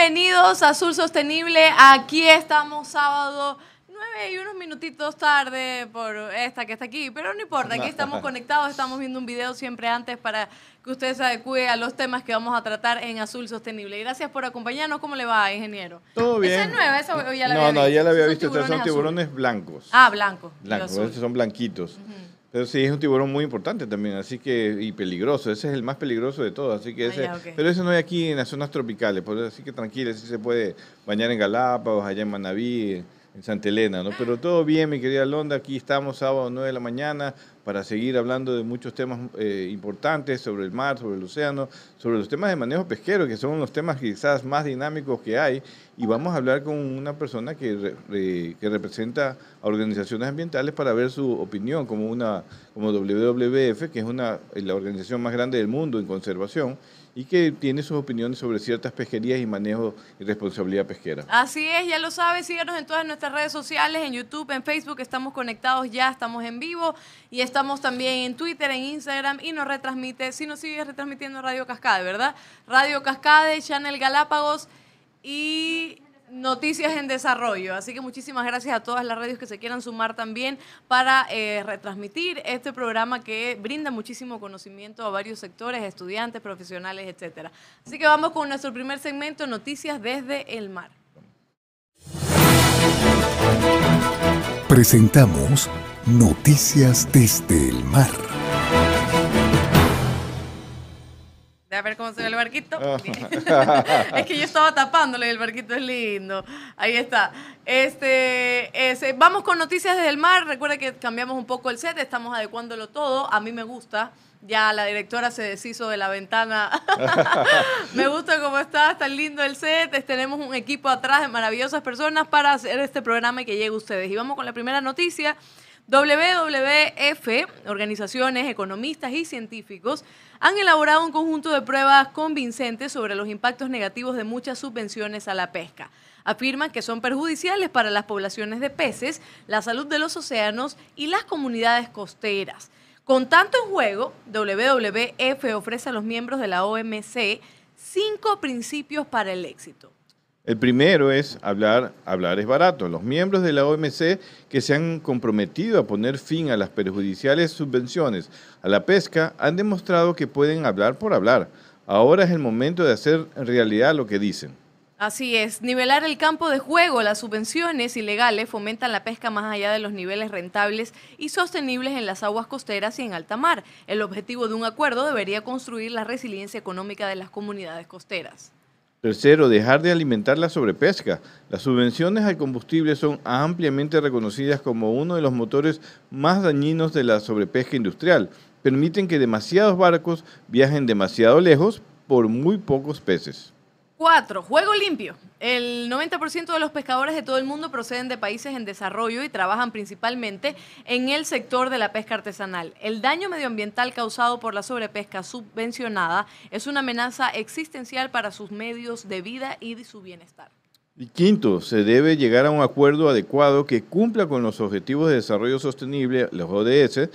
Bienvenidos a Azul Sostenible. Aquí estamos sábado 9 y unos minutitos tarde por esta que está aquí, pero no importa, aquí estamos conectados, estamos viendo un video siempre antes para que usted se adecue a los temas que vamos a tratar en Azul Sostenible. Gracias por acompañarnos. ¿Cómo le va, ingeniero? Todo bien. ¿Esa es nueva? ¿Esa ya la no, había no, visto? ya la había visto. Estos son tiburones tiburones blancos. Ah, blancos, azul. estos son blanquitos. Pero sí, es un tiburón muy importante también, así que, y peligroso. Ese es el más peligroso de todos, así que Ah, ese, pero ese no hay aquí en las zonas tropicales, por eso así que tranquilo, sí se puede bañar en Galápagos, allá en Manabí, en Santa Elena, ¿no? Pero todo bien, mi querida Londa, aquí estamos sábado 9 de la mañana para seguir hablando de muchos temas eh, importantes sobre el mar, sobre el océano, sobre los temas de manejo pesquero, que son los temas quizás más dinámicos que hay, y vamos a hablar con una persona que, que representa a organizaciones ambientales para ver su opinión, como una como WWF, que es una, la organización más grande del mundo en conservación, y que tiene sus opiniones sobre ciertas pesquerías y manejo y responsabilidad pesquera. Así es, ya lo sabes, síganos en todas nuestras redes sociales, en YouTube, en Facebook, estamos conectados ya, estamos en vivo y estamos también en Twitter, en Instagram y nos retransmite, si nos sigue retransmitiendo Radio Cascade, ¿verdad? Radio Cascade, Channel Galápagos y Noticias en Desarrollo. Así que muchísimas gracias a todas las radios que se quieran sumar también para eh, retransmitir este programa que brinda muchísimo conocimiento a varios sectores, estudiantes, profesionales, etcétera. Así que vamos con nuestro primer segmento, Noticias desde el mar. Presentamos Noticias desde el mar. A ver cómo se ve el barquito. es que yo estaba tapándolo y el barquito es lindo. Ahí está. Este, ese- vamos con noticias desde el mar. Recuerda que cambiamos un poco el set, estamos adecuándolo todo. A mí me gusta. Ya la directora se deshizo de la ventana. me gusta cómo está, está lindo el set. Tenemos un equipo atrás de maravillosas personas para hacer este programa y que llegue a ustedes. Y vamos con la primera noticia. WWF, organizaciones, economistas y científicos han elaborado un conjunto de pruebas convincentes sobre los impactos negativos de muchas subvenciones a la pesca. Afirman que son perjudiciales para las poblaciones de peces, la salud de los océanos y las comunidades costeras. Con tanto en juego, WWF ofrece a los miembros de la OMC cinco principios para el éxito. El primero es hablar, hablar es barato. Los miembros de la OMC que se han comprometido a poner fin a las perjudiciales subvenciones a la pesca han demostrado que pueden hablar por hablar. Ahora es el momento de hacer realidad lo que dicen. Así es, nivelar el campo de juego. Las subvenciones ilegales fomentan la pesca más allá de los niveles rentables y sostenibles en las aguas costeras y en alta mar. El objetivo de un acuerdo debería construir la resiliencia económica de las comunidades costeras. Tercero, dejar de alimentar la sobrepesca. Las subvenciones al combustible son ampliamente reconocidas como uno de los motores más dañinos de la sobrepesca industrial. Permiten que demasiados barcos viajen demasiado lejos por muy pocos peces. Cuatro, juego limpio. El 90% de los pescadores de todo el mundo proceden de países en desarrollo y trabajan principalmente en el sector de la pesca artesanal. El daño medioambiental causado por la sobrepesca subvencionada es una amenaza existencial para sus medios de vida y su bienestar. Y quinto, se debe llegar a un acuerdo adecuado que cumpla con los Objetivos de Desarrollo Sostenible, los ODS.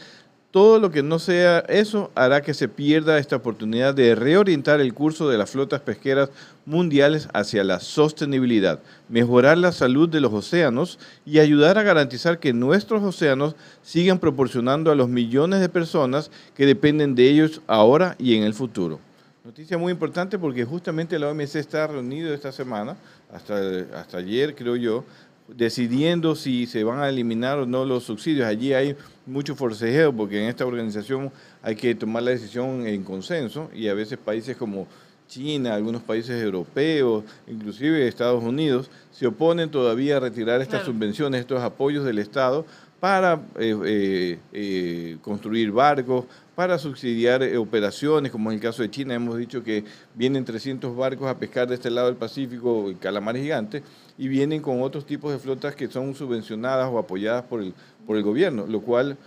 Todo lo que no sea eso hará que se pierda esta oportunidad de reorientar el curso de las flotas pesqueras mundiales hacia la sostenibilidad, mejorar la salud de los océanos y ayudar a garantizar que nuestros océanos sigan proporcionando a los millones de personas que dependen de ellos ahora y en el futuro. Noticia muy importante porque justamente la OMC está reunido esta semana, hasta, hasta ayer creo yo, decidiendo si se van a eliminar o no los subsidios. Allí hay mucho forcejeo porque en esta organización hay que tomar la decisión en consenso y a veces países como China, algunos países europeos, inclusive Estados Unidos, se oponen todavía a retirar estas subvenciones, estos apoyos del Estado para eh, eh, eh, construir barcos, para subsidiar operaciones, como en el caso de China, hemos dicho que vienen 300 barcos a pescar de este lado del Pacífico, calamares gigantes, y vienen con otros tipos de flotas que son subvencionadas o apoyadas por el, por el gobierno, lo cual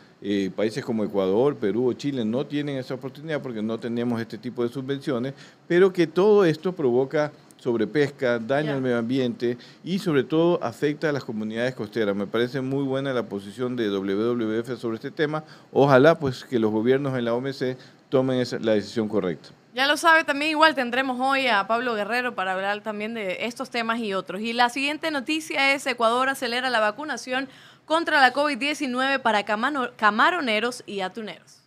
países como Ecuador, Perú o Chile no tienen esa oportunidad porque no tenemos este tipo de subvenciones, pero que todo esto provoca sobrepesca, daña al medio ambiente y sobre todo afecta a las comunidades costeras. Me parece muy buena la posición de WWF sobre este tema. Ojalá pues que los gobiernos en la OMC tomen la decisión correcta. Ya lo sabe, también igual tendremos hoy a Pablo Guerrero para hablar también de estos temas y otros. Y la siguiente noticia es Ecuador acelera la vacunación contra la COVID-19 para camaroneros y atuneros.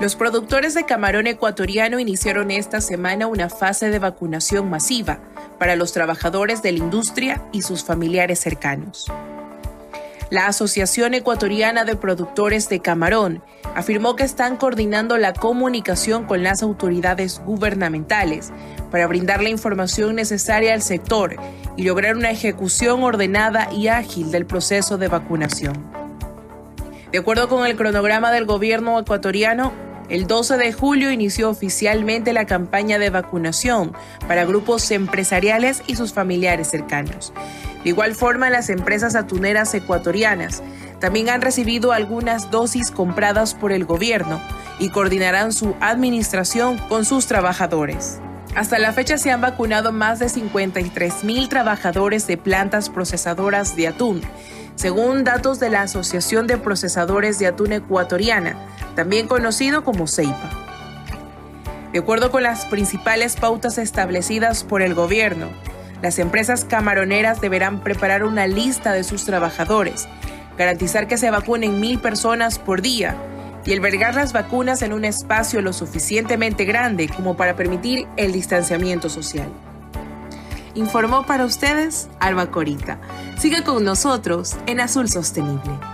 Los productores de camarón ecuatoriano iniciaron esta semana una fase de vacunación masiva para los trabajadores de la industria y sus familiares cercanos. La Asociación Ecuatoriana de Productores de Camarón afirmó que están coordinando la comunicación con las autoridades gubernamentales para brindar la información necesaria al sector y lograr una ejecución ordenada y ágil del proceso de vacunación. De acuerdo con el cronograma del gobierno ecuatoriano, el 12 de julio inició oficialmente la campaña de vacunación para grupos empresariales y sus familiares cercanos. De igual forma, las empresas atuneras ecuatorianas también han recibido algunas dosis compradas por el gobierno y coordinarán su administración con sus trabajadores. Hasta la fecha se han vacunado más de 53 mil trabajadores de plantas procesadoras de atún, según datos de la Asociación de Procesadores de Atún Ecuatoriana, también conocido como CEIPA. De acuerdo con las principales pautas establecidas por el gobierno, las empresas camaroneras deberán preparar una lista de sus trabajadores, garantizar que se vacunen mil personas por día y albergar las vacunas en un espacio lo suficientemente grande como para permitir el distanciamiento social. Informó para ustedes Alba Corita. Siga con nosotros en Azul Sostenible.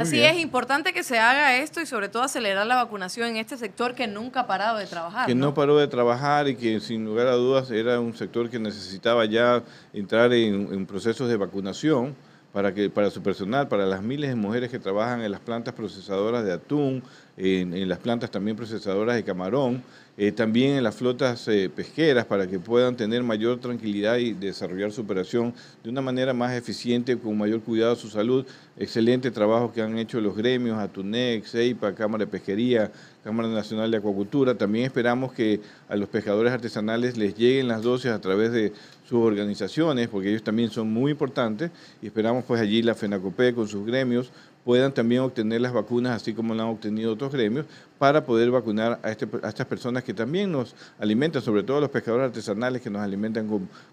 Así es, importante que se haga esto y sobre todo acelerar la vacunación en este sector que nunca ha parado de trabajar. Que no, paró de trabajar y que sin lugar a dudas era un sector que necesitaba ya entrar en, procesos de vacunación para, que, para su personal, para las miles de mujeres que trabajan en las plantas procesadoras de atún, en, las plantas también procesadoras de camarón, eh, también en las flotas eh, pesqueras para que puedan tener mayor tranquilidad y desarrollar su operación de una manera más eficiente, con mayor cuidado de su salud. Excelente trabajo que han hecho los gremios, Atunex, EIPA, Cámara de Pesquería, Cámara Nacional de Acuacultura. También esperamos que a los pescadores artesanales les lleguen las dosis a través de sus organizaciones, porque ellos también son muy importantes, y esperamos pues allí la FENACOPE con sus gremios puedan también obtener las vacunas, así como lo han obtenido otros gremios, para poder vacunar a, este, a estas personas que también nos alimentan, sobre todo los pescadores artesanales que nos alimentan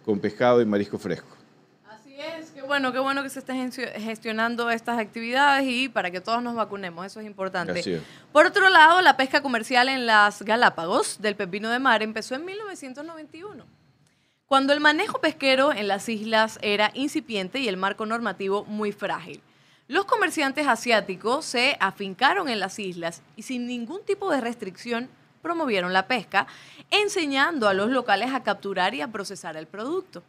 con, pescado y marisco fresco. Así es, qué bueno, qué bueno que se estén gestionando estas actividades y para que todos nos vacunemos, eso es importante. Por otro lado, la pesca comercial en las Galápagos del pepino de mar empezó en 1991 cuando el manejo pesquero en las islas era incipiente y el marco normativo muy frágil. Los comerciantes asiáticos se afincaron en las islas y sin ningún tipo de restricción promovieron la pesca, enseñando a los locales a capturar y a procesar el producto.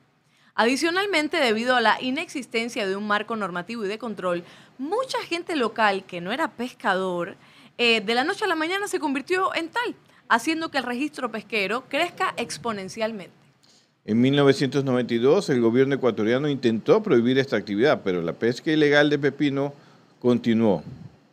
Adicionalmente, debido a la inexistencia de un marco normativo y de control, mucha gente local que no era pescador, eh, de la noche a la mañana se convirtió en tal, haciendo que el registro pesquero crezca exponencialmente. En 1992 el gobierno ecuatoriano intentó prohibir esta actividad, pero la pesca ilegal de pepino continuó.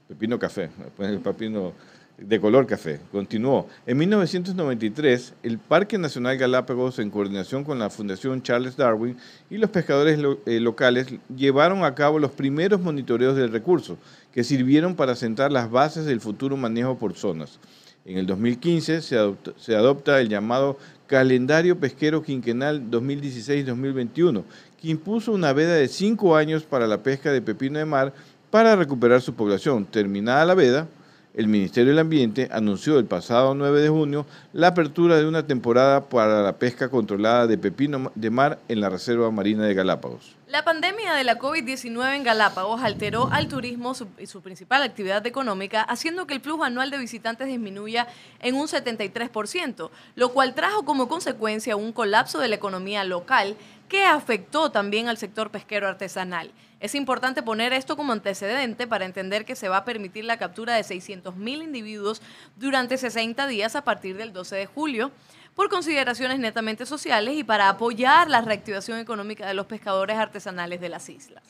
Pepino café, el pepino de color café, continuó. En 1993, el Parque Nacional Galápagos, en coordinación con la Fundación Charles Darwin y los pescadores eh, locales, llevaron a cabo los primeros monitoreos del recurso, que sirvieron para sentar las bases del futuro manejo por zonas. En el 2015 se se adopta el llamado Calendario Pesquero Quinquenal 2016-2021, que impuso una veda de cinco años para la pesca de pepino de mar para recuperar su población. Terminada la veda, el Ministerio del Ambiente anunció el pasado 9 de junio la apertura de una temporada para la pesca controlada de pepino de mar en la Reserva Marina de Galápagos. La pandemia de la COVID-19 en Galápagos alteró al turismo y su principal actividad económica, haciendo que el flujo anual de visitantes disminuya en un 73%, lo cual trajo como consecuencia un colapso de la economía local que afectó también al sector pesquero artesanal. Es importante poner esto como antecedente para entender que se va a permitir la captura de 600.000 individuos durante 60 días a partir del 12 de julio por consideraciones netamente sociales y para apoyar la reactivación económica de los pescadores artesanales de las islas.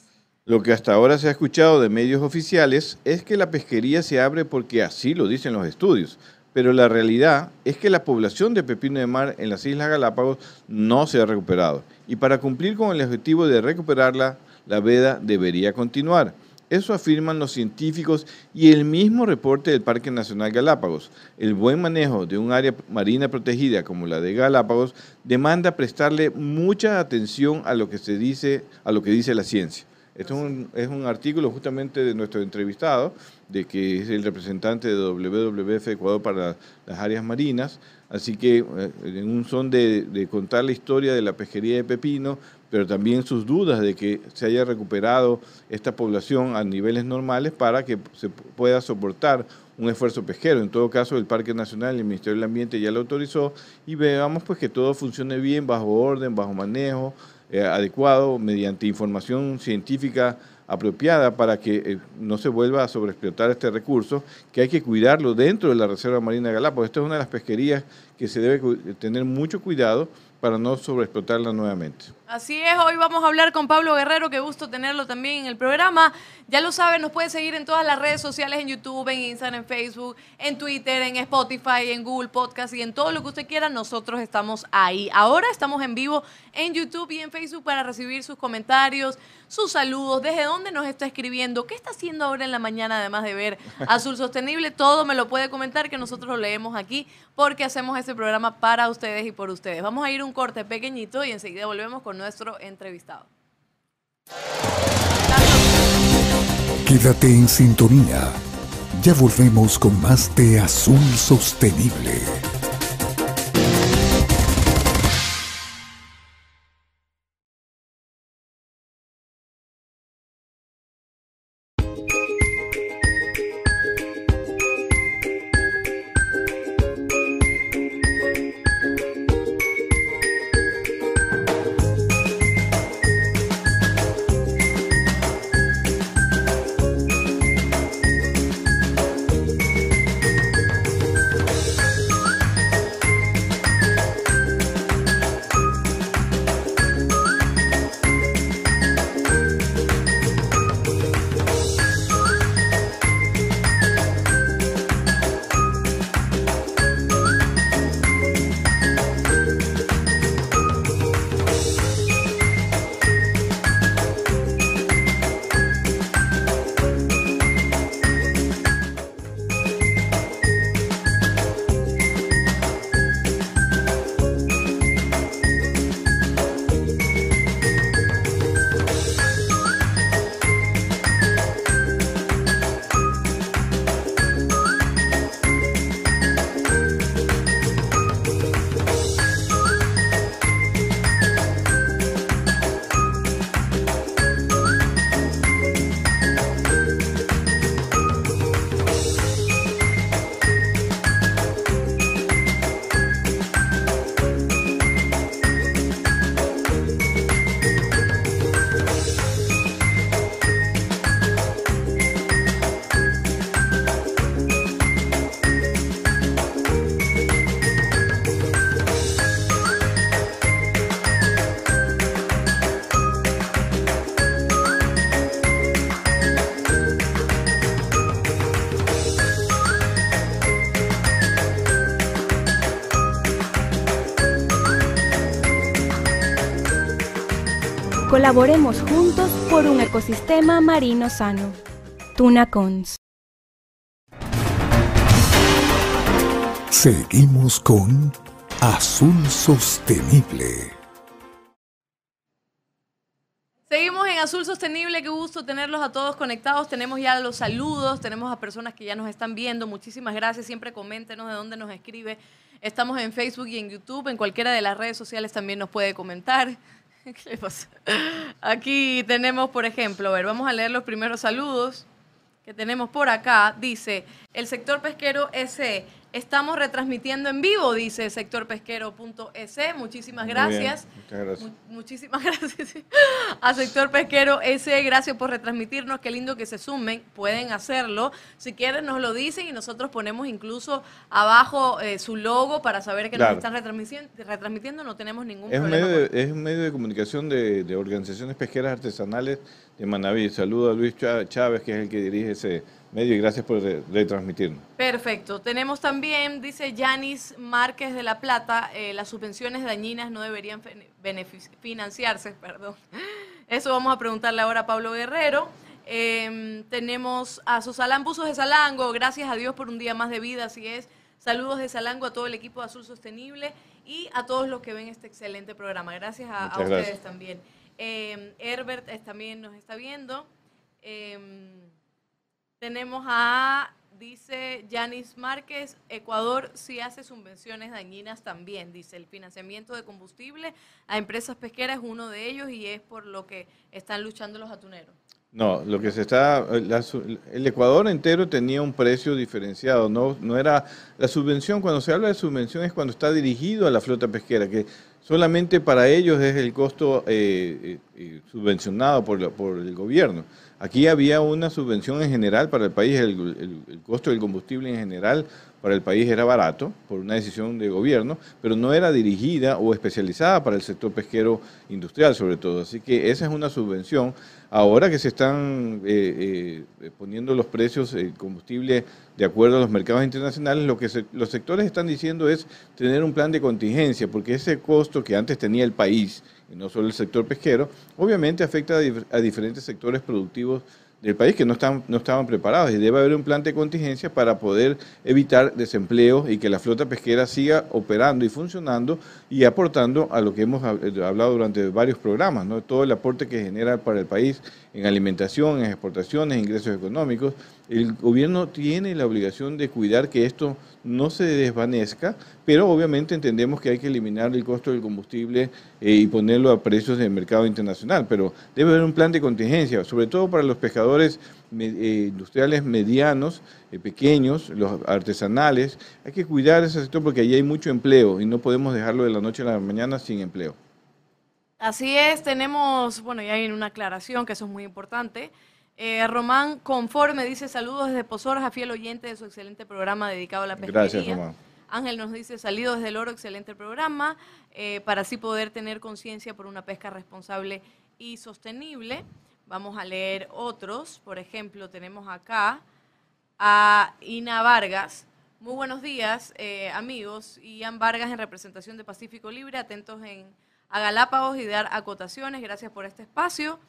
Lo que hasta ahora se ha escuchado de medios oficiales es que la pesquería se abre porque así lo dicen los estudios, pero la realidad es que la población de pepino de mar en las Islas Galápagos no se ha recuperado. Y para cumplir con el objetivo de recuperarla, la veda debería continuar. Eso afirman los científicos y el mismo reporte del Parque Nacional Galápagos. El buen manejo de un área marina protegida como la de Galápagos demanda prestarle mucha atención a lo que se dice, a lo que dice la ciencia. Esto es un, artículo justamente de nuestro entrevistado, de que es el representante de WWF Ecuador para las áreas marinas, así que eh, en un son de, de contar la historia de la pesquería de pepino, pero también sus dudas de que se haya recuperado esta población a niveles normales para que se pueda soportar un esfuerzo pesquero. En todo caso, el Parque Nacional y el Ministerio del Ambiente ya lo autorizó y veamos pues que todo funcione bien, bajo orden, bajo manejo eh, adecuado, mediante información científica apropiada para que eh, no se vuelva a sobreexplotar este recurso, que hay que cuidarlo dentro de la Reserva Marina Galápagos. Esta es una de las pesquerías que se debe tener mucho cuidado para no sobreexplotarla nuevamente. Así es, hoy vamos a hablar con Pablo Guerrero, qué gusto tenerlo también en el programa. Ya lo saben, nos puede seguir en todas las redes sociales, en YouTube, en Instagram, en Facebook, en Twitter, en Spotify, en Google Podcast y en todo lo que usted quiera, nosotros estamos ahí. Ahora estamos en vivo en YouTube y en Facebook para recibir sus comentarios, sus saludos, desde dónde nos está escribiendo, qué está haciendo ahora en la mañana, además de ver Azul Sostenible, todo me lo puede comentar que nosotros lo leemos aquí porque hacemos este programa para ustedes y por ustedes. Vamos a ir un corte pequeñito y enseguida volvemos con nuestro entrevistado. Quédate en sintonía. Ya volvemos con más de Azul Sostenible. Colaboremos juntos por un ecosistema marino sano. Tunacons. Seguimos con Azul Sostenible. Seguimos en Azul Sostenible, qué gusto tenerlos a todos conectados. Tenemos ya los saludos, tenemos a personas que ya nos están viendo. Muchísimas gracias, siempre coméntenos de dónde nos escribe. Estamos en Facebook y en YouTube, en cualquiera de las redes sociales también nos puede comentar. ¿Qué le pasa? Aquí tenemos, por ejemplo, a ver, vamos a leer los primeros saludos que tenemos por acá. Dice, el sector pesquero ese Estamos retransmitiendo en vivo, dice sectorpesquero.es. Muchísimas gracias. muchas gracias. muchísimas gracias a Sector Pesquero S. Gracias por retransmitirnos. Qué lindo que se sumen. Pueden hacerlo. Si quieren, nos lo dicen y nosotros ponemos incluso abajo eh, su logo para saber que nos están retransmitiendo. No tenemos ningún es problema. Medio es un medio de comunicación de, de organizaciones pesqueras artesanales de Manaví. Saludo a Luis Chávez, que es el que dirige ese medio y gracias por retransmitirnos. Perfecto. Tenemos también, dice Yanis Márquez de La Plata, eh, las subvenciones dañinas no deberían financiarse, perdón. Eso vamos a preguntarle ahora a Pablo Guerrero. Em, tenemos a Susalán Buzos de Salango, gracias a Dios por un día más de vida, así es. Saludos de Salango a todo el equipo de Azul Sostenible y a todos los que ven este excelente programa. Gracias a, ustedes también. Eh, Herbert también nos está viendo. Em, tenemos a, dice Yanis Márquez, Ecuador sí hace subvenciones dañinas también. Dice, el financiamiento de combustible a empresas pesqueras es uno de ellos y es por lo que están luchando los atuneros. No, lo que se está, el Ecuador entero tenía un precio diferenciado, no, no era la subvención, cuando se habla de subvención es cuando está dirigido a la flota pesquera, que solamente para ellos es el costo eh, eh, eh, subvencionado por, por el gobierno. Aquí había una subvención en general para el país, el, costo del combustible en general para el país era barato por una decisión de gobierno, pero no era dirigida o especializada para el sector pesquero industrial sobre todo. Así que esa es una subvención. Ahora que se están eh, eh, poniendo los precios del combustible de acuerdo a los mercados internacionales, lo que los sectores están diciendo es tener un plan de contingencia, porque ese costo que antes tenía el país, y no solo el sector pesquero, obviamente afecta a, diferentes sectores productivos del país que no, están, no estaban preparados y debe haber un plan de contingencia para poder evitar desempleo y que la flota pesquera siga operando y funcionando y aportando a lo que hemos hablado durante varios programas, ¿no? todo el aporte que genera para el país en alimentación, en exportaciones, ingresos económicos. El gobierno tiene la obligación de cuidar que esto no se desvanezca, pero obviamente entendemos que hay que eliminar el costo del combustible eh, y ponerlo a precios del mercado internacional, pero debe haber un plan de contingencia, sobre todo para los pescadores eh, industriales medianos, eh, pequeños, los artesanales. Hay que cuidar ese sector porque allí hay mucho empleo y no podemos dejarlo de la noche a la mañana sin empleo. Así es, tenemos, bueno, ya hay una aclaración que eso es muy importante. Eh, Román Conforme dice saludos desde Pozoras a fiel oyente de su excelente programa dedicado a la pesquería. Gracias, Román. Ángel nos dice salido desde el oro, excelente programa, eh, para así poder tener conciencia por una pesca responsable y sostenible. Vamos a leer otros, por ejemplo, tenemos acá a Ina Vargas. Muy buenos días, eh, amigos. Ian Vargas en representación de Pacífico Libre, atentos en, a Galápagos y dar acotaciones. Gracias por este espacio.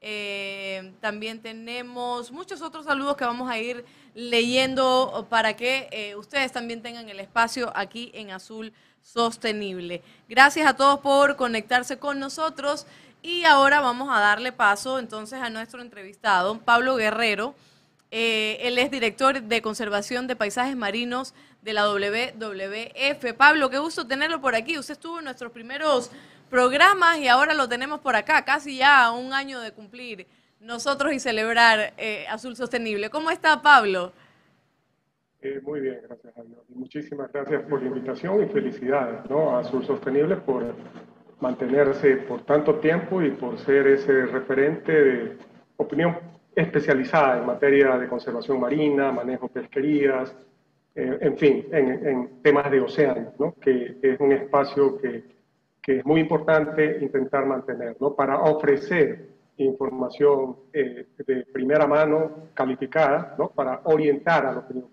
Eh, también tenemos muchos otros saludos que vamos a ir leyendo para que eh, ustedes también tengan el espacio aquí en Azul Sostenible. Gracias a todos por conectarse con nosotros y ahora vamos a darle paso entonces a nuestro entrevistado, Pablo Guerrero. Eh, él es director de conservación de paisajes marinos de la WWF. Pablo, qué gusto tenerlo por aquí. Usted estuvo en nuestros primeros programas y ahora lo tenemos por acá, casi ya un año de cumplir nosotros y celebrar eh, Azul Sostenible. ¿Cómo está Pablo? Eh, muy bien, gracias a Dios. muchísimas gracias por la invitación y felicidades ¿no? a Azul Sostenible por mantenerse por tanto tiempo y por ser ese referente de opinión especializada en materia de conservación marina, manejo pesquerías, eh, en fin, en, en, temas de océano, ¿no? que es un espacio que que es muy importante intentar mantener, ¿no? Para ofrecer información eh, de primera mano, calificada, ¿no? Para orientar a los opinión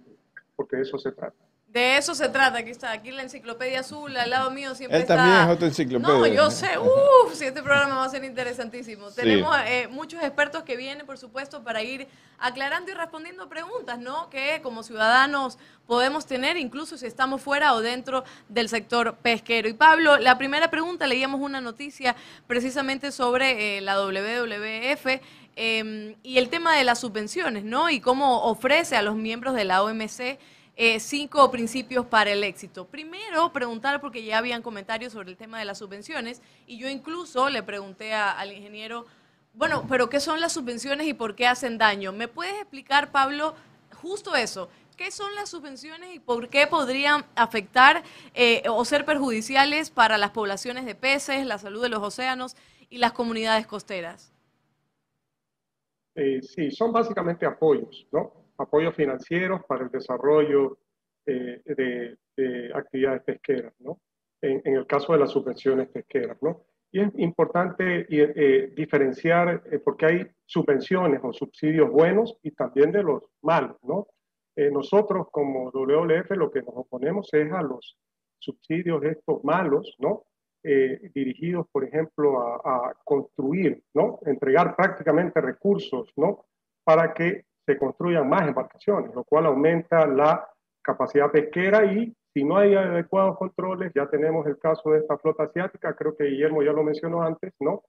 porque de eso se trata. De eso se trata, aquí está, aquí la enciclopedia azul, al lado mío siempre Él está... también es otra enciclopedia. No, yo sé, uff, si este programa va a ser interesantísimo. Tenemos eh, muchos expertos que vienen, por supuesto, para ir aclarando y respondiendo preguntas, ¿no? Que como ciudadanos podemos tener, incluso si estamos fuera o dentro del sector pesquero. Y Pablo, la primera pregunta, leíamos una noticia precisamente sobre eh, la WWF em, y el tema de las subvenciones, ¿no? Y cómo ofrece a los miembros de la OMC eh, cinco principios para el éxito. Primero, preguntar, porque ya habían comentarios sobre el tema de las subvenciones, y yo incluso le pregunté al ingeniero, bueno, pero ¿qué son las subvenciones y por qué hacen daño? ¿Me puedes explicar, Pablo, justo eso? ¿Qué son las subvenciones y por qué podrían afectar eh, o ser perjudiciales para las poblaciones de peces, la salud de los océanos y las comunidades costeras? Eh, sí, son básicamente apoyos, ¿no? Apoyos financieros para el desarrollo eh, de, actividades pesqueras, ¿no? En, el caso de las subvenciones pesqueras, ¿no? Y es importante eh, diferenciar, eh, porque hay subvenciones o subsidios buenos y también de los malos, ¿no? nosotros como WWF lo que nos oponemos es a los subsidios estos malos, ¿no? dirigidos, por ejemplo, a, a, construir, ¿no? Entregar prácticamente recursos, ¿no? Para que se construyan más embarcaciones, lo cual aumenta la capacidad pesquera y si no hay adecuados controles, ya tenemos el caso de esta flota asiática, creo que Guillermo ya lo mencionó antes, ¿no?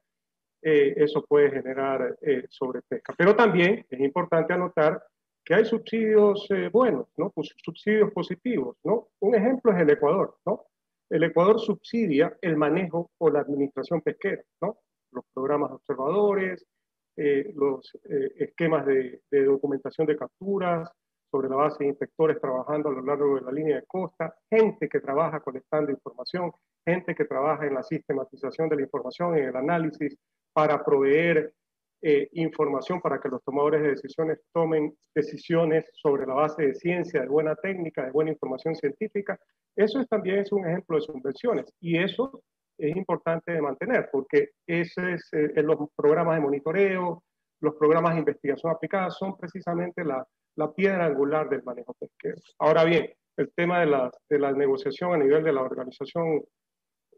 Eh, eso puede generar eh, sobrepesca. Pero también es importante anotar que hay subsidios eh, buenos, ¿no? Subsidios positivos, ¿no? Un ejemplo es el Ecuador, ¿no? El Ecuador subsidia el manejo o la administración pesquera, ¿no? Los programas observadores, eh, los eh, esquemas de, documentación de capturas, sobre la base de inspectores trabajando a lo largo de la línea de costa, gente que trabaja colectando información, gente que trabaja en la sistematización de la información, en el análisis, para proveer eh, información para que los tomadores de decisiones tomen decisiones sobre la base de ciencia, de buena técnica, de buena información científica. Eso es, también es un ejemplo de subvenciones y eso es importante de mantener, porque ese es, eh, los programas de monitoreo, los programas de investigación aplicada son precisamente la, la, piedra angular del manejo pesquero. Ahora bien, el tema de la, de la negociación a nivel de la Organización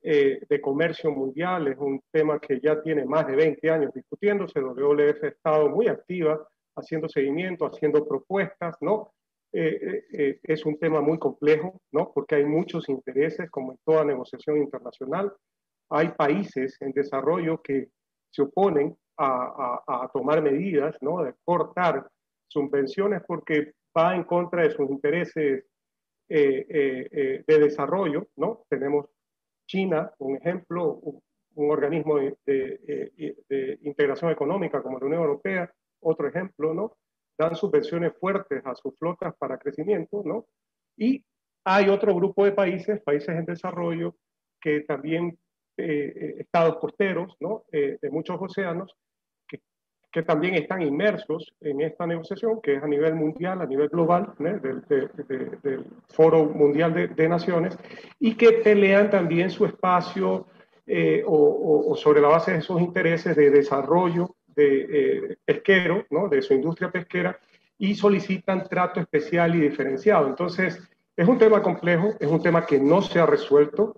eh, de Comercio Mundial es un tema que ya tiene más de 20 años discutiéndose. WWF ha estado muy activa haciendo seguimiento, haciendo propuestas, ¿no? Eh, es un tema muy complejo, ¿no? Porque hay muchos intereses, como en toda negociación internacional hay países en desarrollo que se oponen a, tomar medidas, ¿no? de cortar subvenciones porque va en contra de sus intereses eh, eh, eh, de desarrollo. ¿no? Tenemos China, un ejemplo, un, organismo de, integración económica como la Unión Europea, otro ejemplo, ¿no? Dan subvenciones fuertes a sus flotas para crecimiento, ¿no? y hay otro grupo de países, países en desarrollo, que también eh, eh, estados costeros ¿no? Eh, de muchos océanos que, que, también están inmersos en esta negociación, que es a nivel mundial, a nivel global, del, del, Foro Mundial de, de, Naciones, y que pelean también su espacio o, o, sobre la base de sus intereses de desarrollo de, pesquero, ¿no? de su industria pesquera, y solicitan trato especial y diferenciado. Entonces, es un tema complejo, es un tema que no se ha resuelto.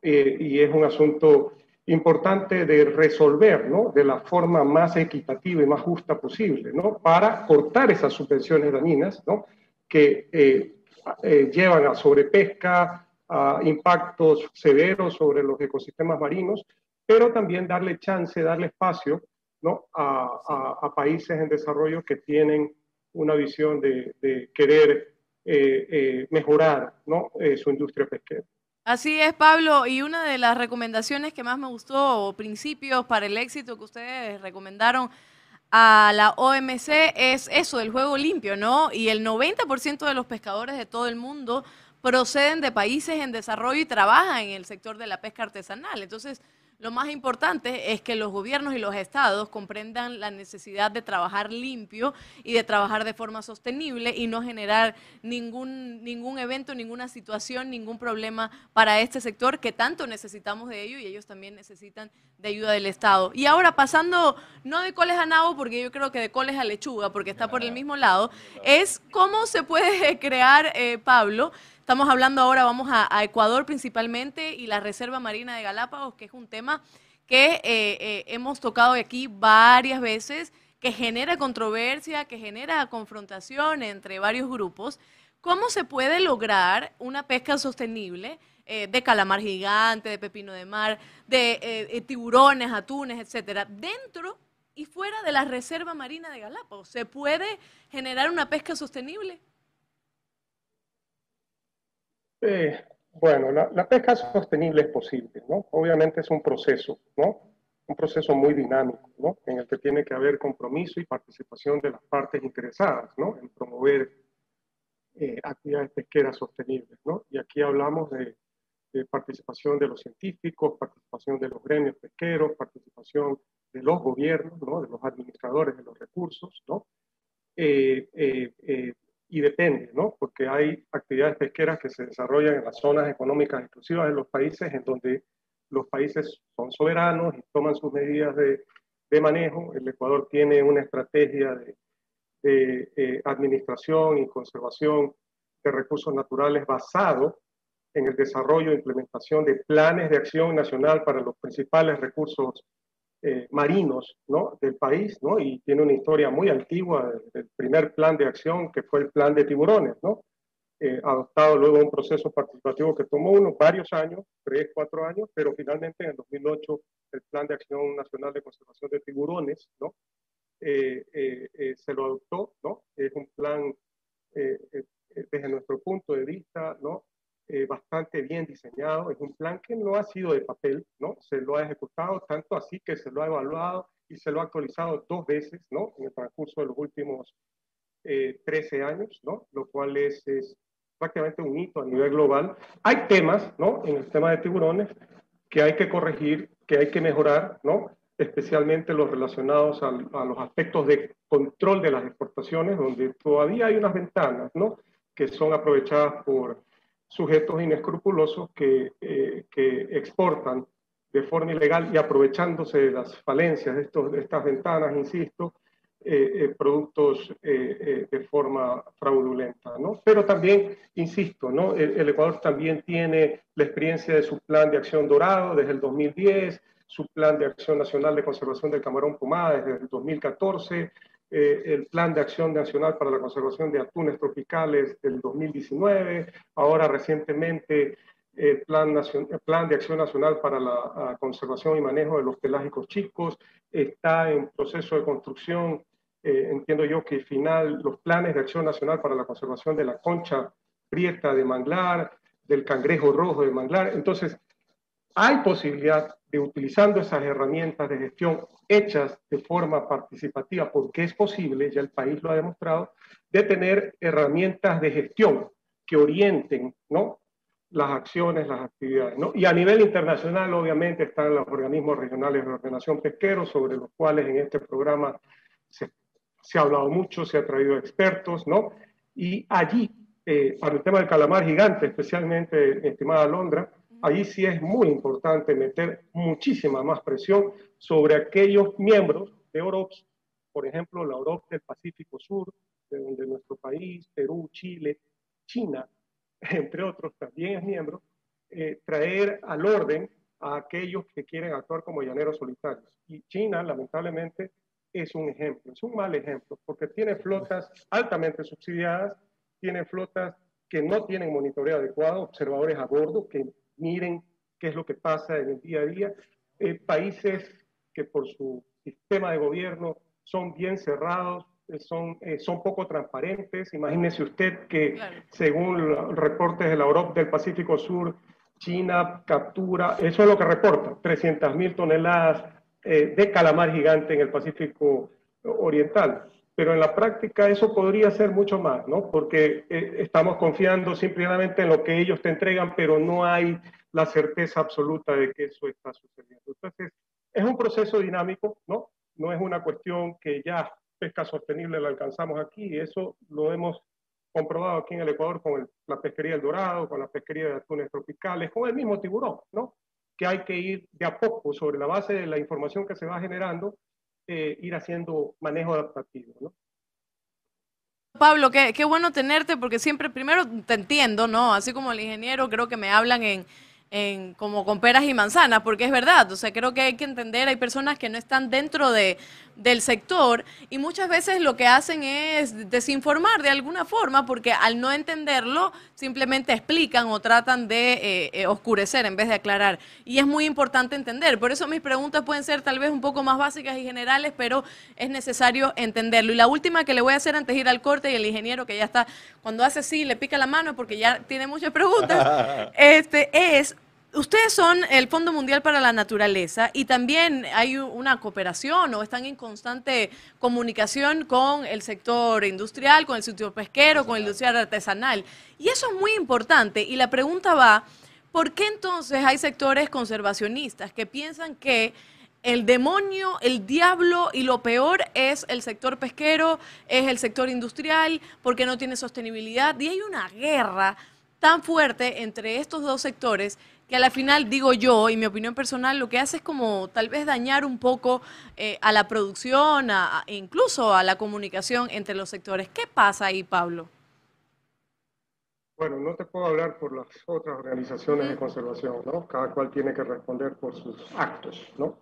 Eh, y es un asunto importante de resolver. De la forma más equitativa y más justa posible, ¿no? Para cortar esas subvenciones dañinas. Que eh, eh, llevan a sobrepesca, a impactos severos sobre los ecosistemas marinos, pero también darle chance, darle espacio, ¿no? A, a, países en desarrollo que tienen una visión de, de querer mejorar, ¿no? su industria pesquera. Así es, Pablo. Y una de las recomendaciones que más me gustó, o principios para el éxito que ustedes recomendaron a la OMC, es eso, del juego limpio, ¿no? Y el 90% de los pescadores de todo el mundo proceden de países en desarrollo y trabajan en el sector de la pesca artesanal. Entonces, lo más importante es que los gobiernos y los estados comprendan la necesidad de trabajar limpio y de trabajar de forma sostenible y no generar ningún, ningún evento, ninguna situación, ningún problema para este sector que tanto necesitamos de ello y ellos también necesitan de ayuda del Estado. Y ahora pasando, no de coles a nabo, porque yo creo que de coles a lechuga, porque está por el mismo lado, es cómo se puede crear, eh, Pablo, Estamos hablando ahora, vamos a, Ecuador principalmente y la Reserva Marina de Galápagos, que es un tema que eh, eh, hemos tocado aquí varias veces, que genera controversia, que genera confrontación entre varios grupos. ¿Cómo se puede lograr una pesca sostenible eh, de calamar gigante, de pepino de mar, de tiburones, atunes, etcétera, dentro y fuera de la Reserva Marina de Galápagos? ¿Se puede generar una pesca sostenible? Eh, bueno, la, pesca sostenible es posible, ¿no? Obviamente es un proceso, ¿no? Un proceso muy dinámico, ¿no? En el que tiene que haber compromiso y participación de las partes interesadas, ¿no? En promover eh, actividades pesqueras sostenibles, ¿no? Y aquí hablamos de, participación de los científicos, participación de los gremios pesqueros, participación de los gobiernos, ¿no? De los administradores de los recursos, ¿no? Eh, y depende, ¿no? Porque hay actividades pesqueras que se desarrollan en las zonas económicas exclusivas de los países, en donde los países son soberanos y toman sus medidas de, de manejo. El Ecuador tiene una estrategia de, eh, administración y conservación de recursos naturales basado en el desarrollo e implementación de planes de acción nacional para los principales recursos eh, marinos ¿no? del país, ¿no? y tiene una historia muy antigua del primer plan de acción que fue el plan de tiburones, ¿no? Eh, adoptado luego un proceso participativo que tomó unos varios años, tres, cuatro años, pero finalmente en el 2008 el Plan de Acción Nacional de Conservación de Tiburones ¿no? Eh, se lo adoptó, ¿no? es un plan desde nuestro punto de vista ¿no? Eh, bastante bien diseñado. Es un plan que no ha sido de papel, ¿no? Se lo ha ejecutado tanto así que se lo ha evaluado y se lo ha actualizado dos veces, ¿no? En el transcurso de los últimos 13 eh, años, ¿no? Lo cual es, es, prácticamente un hito a nivel global. Hay temas, ¿no? En el tema de tiburones que hay que corregir, que hay que mejorar, ¿no? Especialmente los relacionados a, a los aspectos de control de las exportaciones, donde todavía hay unas ventanas, ¿no? Que son aprovechadas por sujetos inescrupulosos que, eh, que exportan de forma ilegal y aprovechándose de las falencias de, estos, de estas ventanas, insisto, eh, eh, productos de forma fraudulenta. ¿no? Pero también, insisto, ¿no? El, Ecuador también tiene la experiencia de su plan de acción dorado desde el 2010, su plan de acción nacional de conservación del camarón pomada desde el 2014, eh, el Plan de Acción Nacional para la Conservación de Atunes Tropicales del 2019, ahora recientemente el Plan, Plan de Acción Nacional para la Conservación y Manejo de los Pelágicos Chicos, está en proceso de construcción, eh, entiendo yo que final, los planes de acción nacional para la conservación de la concha prieta de manglar, del cangrejo rojo de manglar. Entonces, hay posibilidad de utilizando esas herramientas de gestión hechas de forma participativa, porque es posible, ya el país lo ha demostrado, de tener herramientas de gestión que orienten ¿no? las acciones, las actividades. ¿no? Y a nivel internacional, obviamente, están los organismos regionales de ordenación pesquero, sobre los cuales en este programa se, se ha hablado mucho, se ha traído expertos, ¿no? Y allí, eh, para el tema del calamar gigante, especialmente, estimada Londra, Ahí sí es muy importante meter muchísima más presión sobre aquellos miembros de OROPS, por ejemplo, la OROP del Pacífico Sur, de donde nuestro país, Perú, Chile, China, entre otros, también es miembro, eh, traer al orden a aquellos que quieren actuar como llaneros solitarios. Y China, lamentablemente, es un ejemplo, es un mal ejemplo, porque tiene flotas altamente subsidiadas, tiene flotas que no tienen monitoreo adecuado, observadores a bordo, que miren qué es lo que pasa en el día a día. Eh, países que por su sistema de gobierno son bien cerrados, eh, son, eh, son poco transparentes. Imagínese usted que según los reportes de la Europa del Pacífico Sur, China captura, eso es lo que reporta, 300 mil toneladas de calamar gigante en el Pacífico Oriental pero en la práctica eso podría ser mucho más, ¿no? Porque eh, estamos confiando simplemente en lo que ellos te entregan, pero no hay la certeza absoluta de que eso está sucediendo. Entonces, es un proceso dinámico, ¿no? No es una cuestión que ya pesca sostenible la alcanzamos aquí, y eso lo hemos comprobado aquí en el Ecuador con la pesquería del dorado, con la pesquería de atunes tropicales, con el mismo tiburón, ¿no? Que hay que ir de a poco sobre la base de la información que se va generando eh, ir haciendo manejo adaptativo. ¿no? Pablo, qué, qué bueno tenerte porque siempre, primero te entiendo, ¿no? Así como el ingeniero, creo que me hablan en, en, como con peras y manzanas, porque es verdad, o sea, creo que hay que entender, hay personas que no están dentro de, del sector y muchas veces lo que hacen es desinformar de alguna forma, porque al no entenderlo simplemente explican o tratan de eh, eh, oscurecer en vez de aclarar. Y es muy importante entender, por eso mis preguntas pueden ser tal vez un poco más básicas y generales, pero es necesario entenderlo. Y la última que le voy a hacer antes de ir al corte y el ingeniero que ya está, cuando hace así, le pica la mano porque ya tiene muchas preguntas, este es Ustedes son el Fondo Mundial para la Naturaleza y también hay una cooperación o están en constante comunicación con el sector industrial, con el sector pesquero, con el industrial artesanal. Y eso es muy importante. Y la pregunta va, ¿por qué entonces hay sectores conservacionistas que piensan que el demonio, el diablo y lo peor es el sector pesquero, es el sector industrial, porque no tiene sostenibilidad? Y hay una guerra tan fuerte entre estos dos sectores que a la final, digo yo, y mi opinión personal, lo que hace es como tal vez dañar un poco eh, a la producción, a, incluso a la comunicación entre los sectores. ¿Qué pasa ahí, Pablo? Bueno, no te puedo hablar por las otras organizaciones de conservación, ¿no? Cada cual tiene que responder por sus actos, ¿no?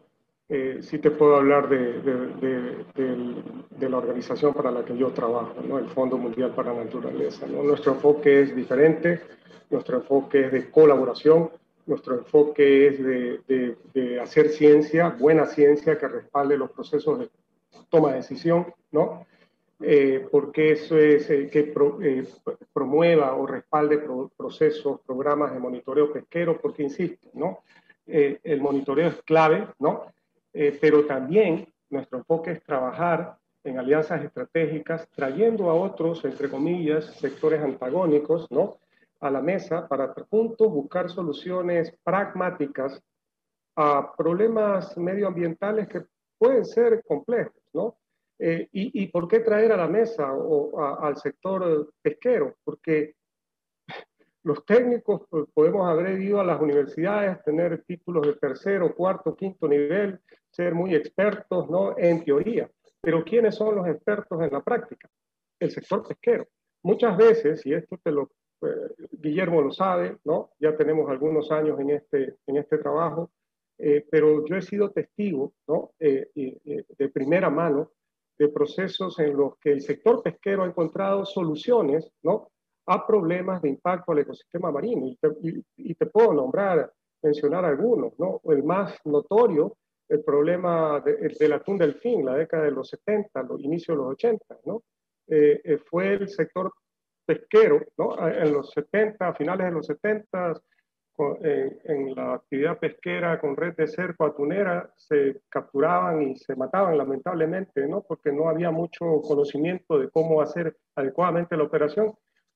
Eh, sí te puedo hablar de, de, la organización para la que yo trabajo, ¿no? el Fondo Mundial para la Naturaleza. ¿no? Nuestro enfoque es diferente, nuestro enfoque es de colaboración, nuestro enfoque es de, hacer ciencia, buena ciencia que respalde los procesos de toma de decisión, ¿no? Eh, porque eso es eh, que eh, promueva o respalde procesos, programas de monitoreo pesquero, porque insisto, ¿no? el monitoreo es clave, ¿no? pero también nuestro enfoque es trabajar en alianzas estratégicas, trayendo a otros, entre comillas, sectores antagónicos, ¿no? A la mesa para juntos buscar soluciones pragmáticas a problemas medioambientales que pueden ser complejos, ¿no? Eh, y, por qué traer a la mesa o al sector pesquero? Porque los técnicos pues, podemos haber ido a las universidades, tener títulos de tercero, cuarto, quinto nivel, ser muy expertos, ¿no? En teoría. Pero ¿quiénes son los expertos en la práctica? El sector pesquero. Muchas veces, y esto te lo Guillermo lo sabe, ¿no? Ya tenemos algunos años en este, en este trabajo, eh, pero yo he sido testigo, ¿no? Eh, de primera mano de procesos en los que el sector pesquero ha encontrado soluciones, ¿no? A problemas de impacto al ecosistema marino. Y te, puedo nombrar, mencionar algunos, ¿no? El más notorio, el problema del atún delfín, la década de los 70, los inicios de los 80, ¿no? fue el sector pesquero, ¿no? En los 70, a finales de los 70, en, la actividad pesquera con red de cerco atunera, se capturaban y se mataban lamentablemente, ¿no? Porque no había mucho conocimiento de cómo hacer adecuadamente la operación.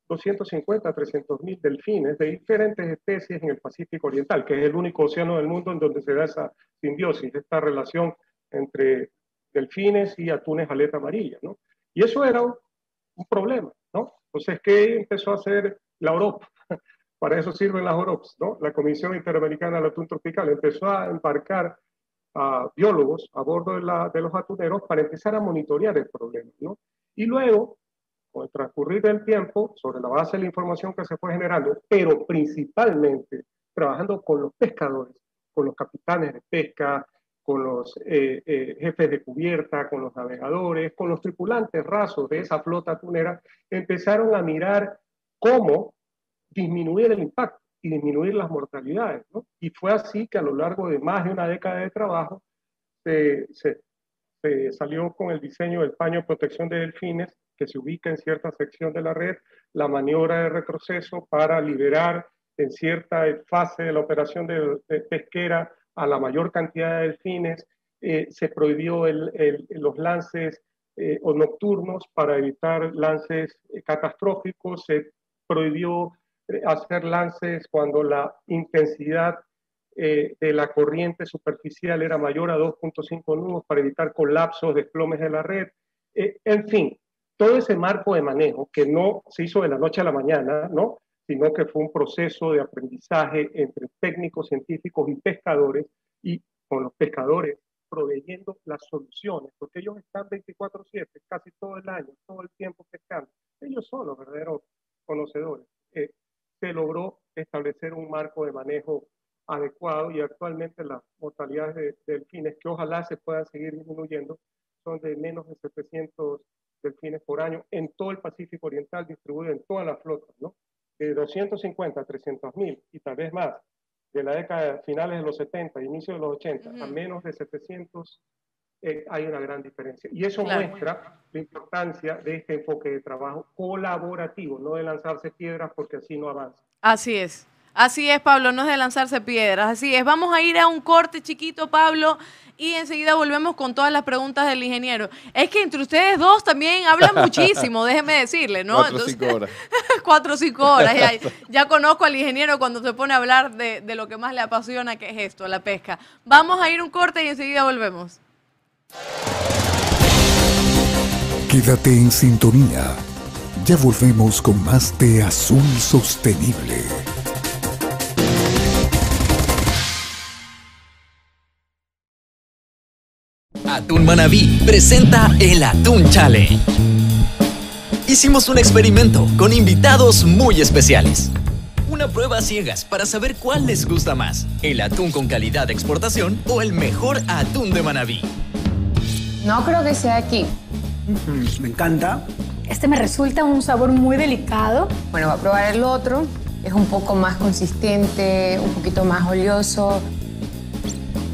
250 300 mil delfines de diferentes especies en el Pacífico Oriental, que es el único océano del mundo en donde se da esa simbiosis, esta relación entre delfines y atunes aleta amarilla, ¿no? Y eso era un problema, ¿no? Entonces, ¿qué empezó a hacer la Europa? Para eso sirven las OROPS, ¿no? La Comisión Interamericana del Atún Tropical empezó a embarcar a biólogos a bordo de, la, de los atuneros para empezar a monitorear el problema, ¿no? Y luego, con el transcurrir del tiempo, sobre la base de la información que se fue generando, pero principalmente trabajando con los pescadores, con los capitanes de pesca, con los eh, eh, jefes de cubierta, con los navegadores, con los tripulantes rasos de esa flota tunera, empezaron a mirar cómo disminuir el impacto y disminuir las mortalidades. ¿no? Y fue así que a lo largo de más de una década de trabajo se, salió con el diseño del paño de protección de delfines, que se ubica en cierta sección de la red, la maniobra de retroceso para liberar en cierta fase de la operación de pesquera a la mayor cantidad de delfines, eh, se prohibió los lances eh, o nocturnos para evitar lances eh, catastróficos, se prohibió hacer lances cuando la intensidad de la corriente superficial era mayor a 2.5 nudos para evitar colapsos, desplomes de la red. en fin, todo ese marco de manejo que no se hizo de la noche a la mañana, ¿no? Sino que fue un proceso de aprendizaje entre técnicos, científicos y pescadores, y con los pescadores proveyendo las soluciones, porque ellos están 24/7, casi todo el año, todo el tiempo pescando. Ellos son los verdaderos conocedores. Eh, se logró establecer un marco de manejo adecuado y actualmente las mortalidades de, delfines, que ojalá se puedan seguir disminuyendo, son de menos de 700 delfines por año en todo el Pacífico Oriental, distribuido en todas las flotas, ¿no? De 250 a 300 mil y tal vez más, de la década finales de los 70, inicio de los 80, a menos de 700, eh, hay una gran diferencia. Y eso muestra la importancia de este enfoque de trabajo colaborativo, no de lanzarse piedras porque así no avanza. Así es. Así es, Pablo, no es de lanzarse piedras, así es. Vamos a ir a un corte chiquito, Pablo, y enseguida volvemos con todas las preguntas del ingeniero. Es que entre ustedes dos también hablan muchísimo, déjeme decirle, ¿no? Cuatro o cinco horas. cuatro o cinco horas. Ya, conozco al ingeniero cuando se pone a hablar de, de lo que más le apasiona, que es esto, la pesca. Vamos a ir a un corte y enseguida volvemos. Quédate en sintonía. Ya volvemos con más de Azul Sostenible. Atún Manabí presenta el Atún Challenge. Hicimos un experimento con invitados muy especiales. Una prueba a ciegas para saber cuál les gusta más, el atún con calidad de exportación o el mejor atún de Manabí. No creo que sea aquí. me encanta. Este me resulta un sabor muy delicado. Bueno, va a probar el otro. Es un poco más consistente, un poquito más oleoso.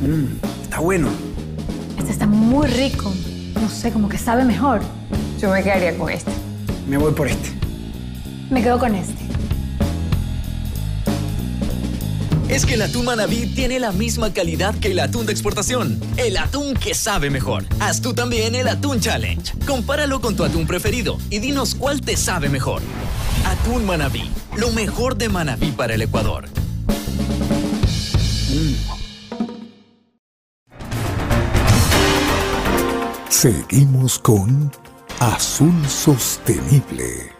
Mm, está bueno. Muy rico. No sé, como que sabe mejor. Yo me quedaría con este. Me voy por este. Me quedo con este. Es que el atún Manabí tiene la misma calidad que el atún de exportación. El atún que sabe mejor. Haz tú también el Atún Challenge. Compáralo con tu atún preferido y dinos cuál te sabe mejor. Atún Manabí. Lo mejor de Manabí para el Ecuador. Seguimos con Azul Sostenible.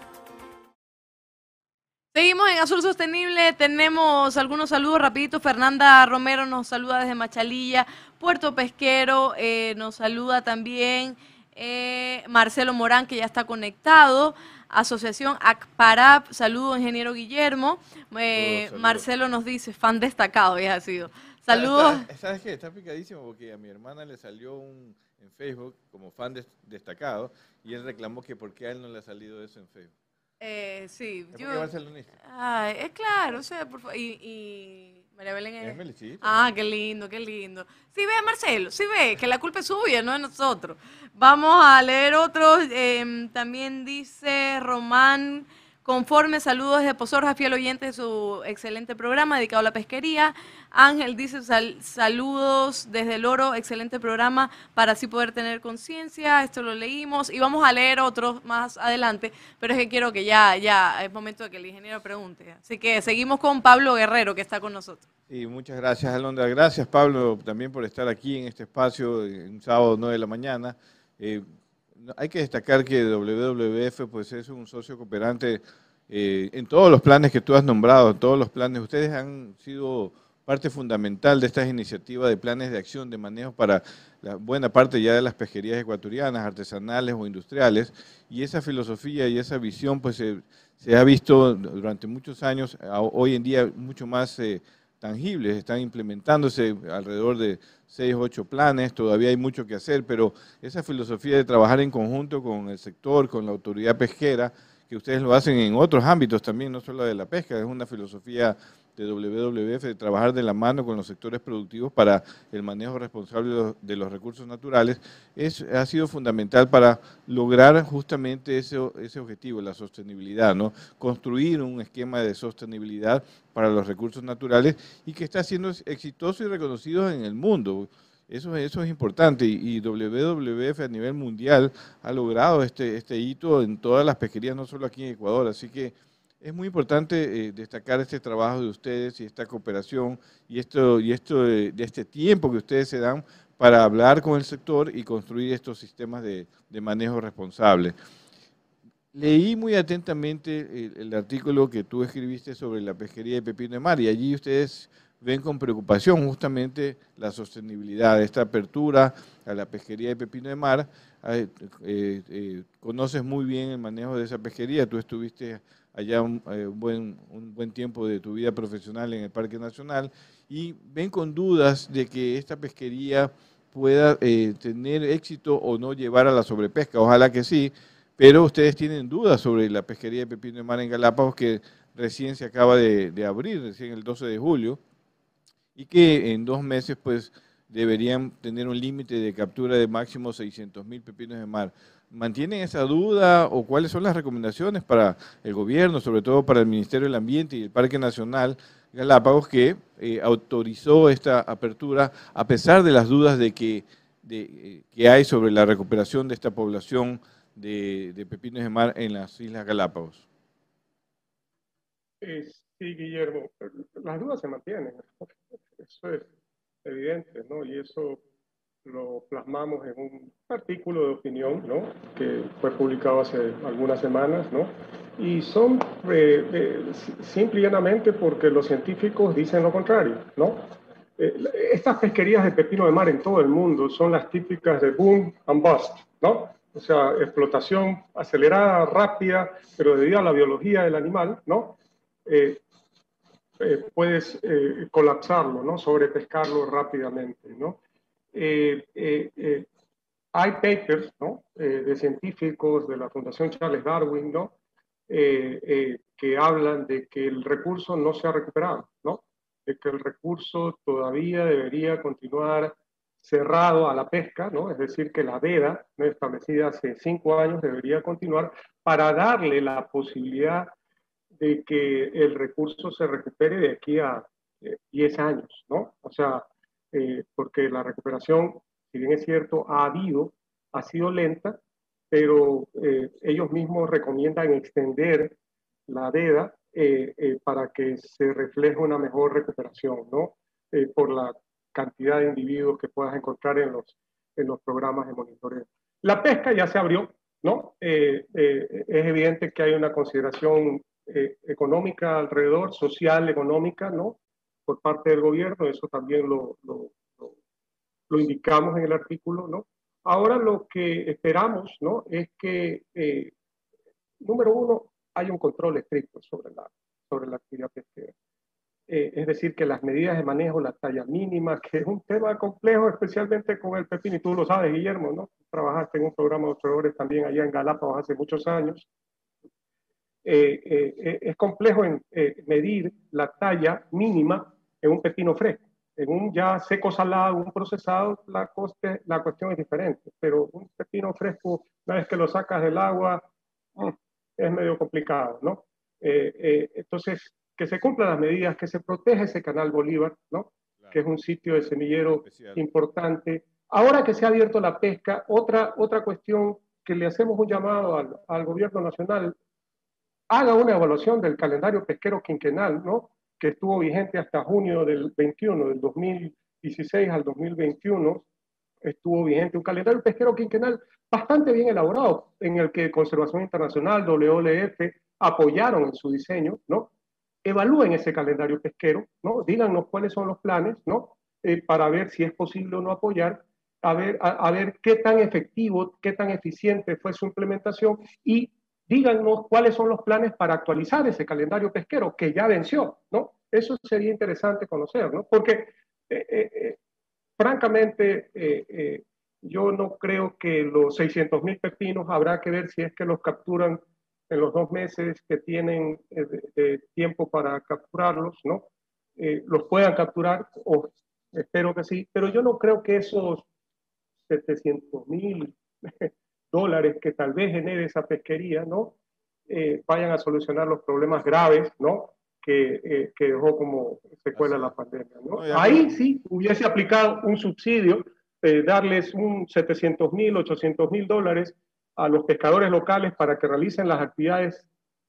Seguimos en Azul Sostenible, tenemos algunos saludos rapiditos. Fernanda Romero nos saluda desde Machalilla, Puerto Pesquero eh, nos saluda también eh, Marcelo Morán, que ya está conectado. Asociación ACPARAP, saludo ingeniero Guillermo. Eh, Marcelo nos dice, fan destacado, ya ha sido. Saludos. ¿Sabes qué? Está picadísimo porque a mi hermana le salió un en Facebook como fan destacado y él reclamó que por qué a él no le ha salido eso en Facebook. Eh, sí, ¿Es yo. barcelonista? Ay, es claro, o sea, por favor. Y, y, María Belén es. es ah, qué lindo, qué lindo. Sí, ve, Marcelo, sí ve, que la culpa es suya, no de nosotros. Vamos a leer otros. Eh, también dice Román. Conforme, saludos de Pozorja, fiel oyente de su excelente programa dedicado a la pesquería. Ángel dice saludos desde el oro, excelente programa para así poder tener conciencia. Esto lo leímos y vamos a leer otros más adelante, pero es que quiero que ya, ya es momento de que el ingeniero pregunte. Así que seguimos con Pablo Guerrero, que está con nosotros. Y muchas gracias, Alondra. Gracias, Pablo, también por estar aquí en este espacio, un sábado 9 de la mañana. Eh, hay que destacar que WWF pues, es un socio cooperante eh, en todos los planes que tú has nombrado, todos los planes. Ustedes han sido parte fundamental de estas iniciativas de planes de acción de manejo para buena parte ya de las pesquerías ecuatorianas, artesanales o industriales. Y esa filosofía y esa visión pues se, ha visto durante muchos años, hoy en día mucho más eh, tangibles, están implementándose alrededor de seis, ocho planes, todavía hay mucho que hacer, pero esa filosofía de trabajar en conjunto con el sector, con la autoridad pesquera, que ustedes lo hacen en otros ámbitos también, no solo de la pesca, es una filosofía de WWF de trabajar de la mano con los sectores productivos para el manejo responsable de los, recursos naturales, es, ha sido fundamental para lograr justamente ese, ese objetivo, la sostenibilidad, ¿no? construir un esquema de sostenibilidad para los recursos naturales y que está siendo exitoso y reconocido en el mundo. Eso, eso es importante y, WWF a nivel mundial ha logrado este, este hito en todas las pesquerías, no solo aquí en Ecuador. Así que es muy importante eh, destacar este trabajo de ustedes y esta cooperación y esto, y esto de, este tiempo que ustedes se dan para hablar con el sector y construir estos sistemas de, manejo responsable. Leí muy atentamente el, artículo que tú escribiste sobre la pesquería de pepino de mar y allí ustedes ven con preocupación justamente la sostenibilidad de esta apertura a la pesquería de pepino de mar. Eh, eh, conoces muy bien el manejo de esa pesquería, tú estuviste allá un, buen, un buen tiempo de tu vida profesional en el Parque Nacional y ven con dudas de que esta pesquería pueda tener éxito o no llevar a la sobrepesca. Ojalá que sí, pero ustedes tienen dudas sobre la pesquería de pepino de mar en Galápagos que recién se acaba de, abrir, recién el 12 de julio, y que en dos meses pues deberían tener un límite de captura de máximo 600 mil pepinos de mar. ¿Mantienen esa duda o cuáles son las recomendaciones para el gobierno, sobre todo para el Ministerio del Ambiente y el Parque Nacional Galápagos, que eh, autorizó esta apertura a pesar de las dudas de que, de, que hay sobre la recuperación de esta población de, pepinos de mar en las Islas Galápagos? Sí, Guillermo, las dudas se mantienen, eso es evidente, ¿no? Y eso lo plasmamos en un artículo de opinión, ¿no? Que fue publicado hace algunas semanas, ¿no? Y son eh, eh, simple y llanamente porque los científicos dicen lo contrario, ¿no? Eh, estas pesquerías de pepino de mar en todo el mundo son las típicas de boom and bust, ¿no? o sea, explotación acelerada, rápida, pero debido a la biología del animal, ¿no? Eh, eh, puedes eh, colapsarlo, ¿no? Sobrepescarlo rápidamente, ¿no? hay papers, ¿no? de científicos de la Fundación Charles Darwin, ¿no? que hablan de que el recurso no se ha recuperado, ¿no? De que el recurso todavía debería continuar cerrado a la pesca, ¿no? es decir, que la veda ¿no? establecida hace cinco años debería continuar para darle la posibilidad de que el recurso se recupere de aquí a 10 eh, años, ¿no? O sea, eh, porque la recuperación, si bien es cierto, ha habido, ha sido lenta, pero eh, ellos mismos recomiendan extender la veda para que se refleje una mejor recuperación, ¿no? por la cantidad de individuos que puedas encontrar en los, en los programas de monitoreo. La pesca ya se abrió, ¿no? Eh, eh, es evidente que hay una consideración eh, económica alrededor, social, económica, ¿no? Por parte del gobierno, eso también lo, lo, lo, indicamos en el artículo, ¿no? Ahora lo que esperamos, ¿no? Es que, número uno, hay un control estricto sobre la, sobre la actividad pesquera. Eh, es decir, que las medidas de manejo, la talla mínima, que es un tema complejo, especialmente con el pepino, y tú lo sabes, Guillermo, ¿no? Trabajaste en un programa de observadores también allá en Galápagos hace muchos años. Eh, eh, es complejo en, medir la talla mínima en un pepino fresco. En un ya seco salado, un procesado, la, coste, la cuestión es diferente, pero un pepino fresco, una vez que lo sacas del agua, mm, es medio complicado, ¿no? entonces, que se cumplan las medidas, que se proteja ese canal Bolívar, ¿no? que es un sitio de semillero importante. Ahora que se ha abierto la pesca, otra, otra cuestión que le hacemos un llamado al, al gobierno nacional, haga una evaluación del calendario pesquero quinquenal, ¿no? que estuvo vigente hasta junio del 21, del 2016 al 2021, estuvo vigente un calendario pesquero quinquenal bastante bien elaborado, en el que Conservación Internacional, WLF, apoyaron en su diseño, ¿no? evalúen ese calendario pesquero, ¿no? Díganos cuáles son los planes, ¿no? Eh, para ver si es posible o no apoyar, a ver, a, ver qué tan efectivo, qué tan eficiente fue su implementación y díganos cuáles son los planes para actualizar ese calendario pesquero que ya venció, ¿no? Eso sería interesante conocer, ¿no? Porque, eh, eh, francamente, yo no creo que los 600 mil pepinos habrá que ver si es que los capturan en los dos meses que tienen eh, tiempo para capturarlos, ¿no? Eh, los puedan capturar, o espero que sí, pero yo no creo que esos 700 mil dólares que tal vez genere esa pesquería, ¿no? Eh, vayan a solucionar los problemas graves, ¿no? Que, que dejó como secuela la pandemia, ¿no? Ahí sí hubiese aplicado un subsidio, darles un 700 mil, 800 mil dólares a los pescadores locales para que realicen las actividades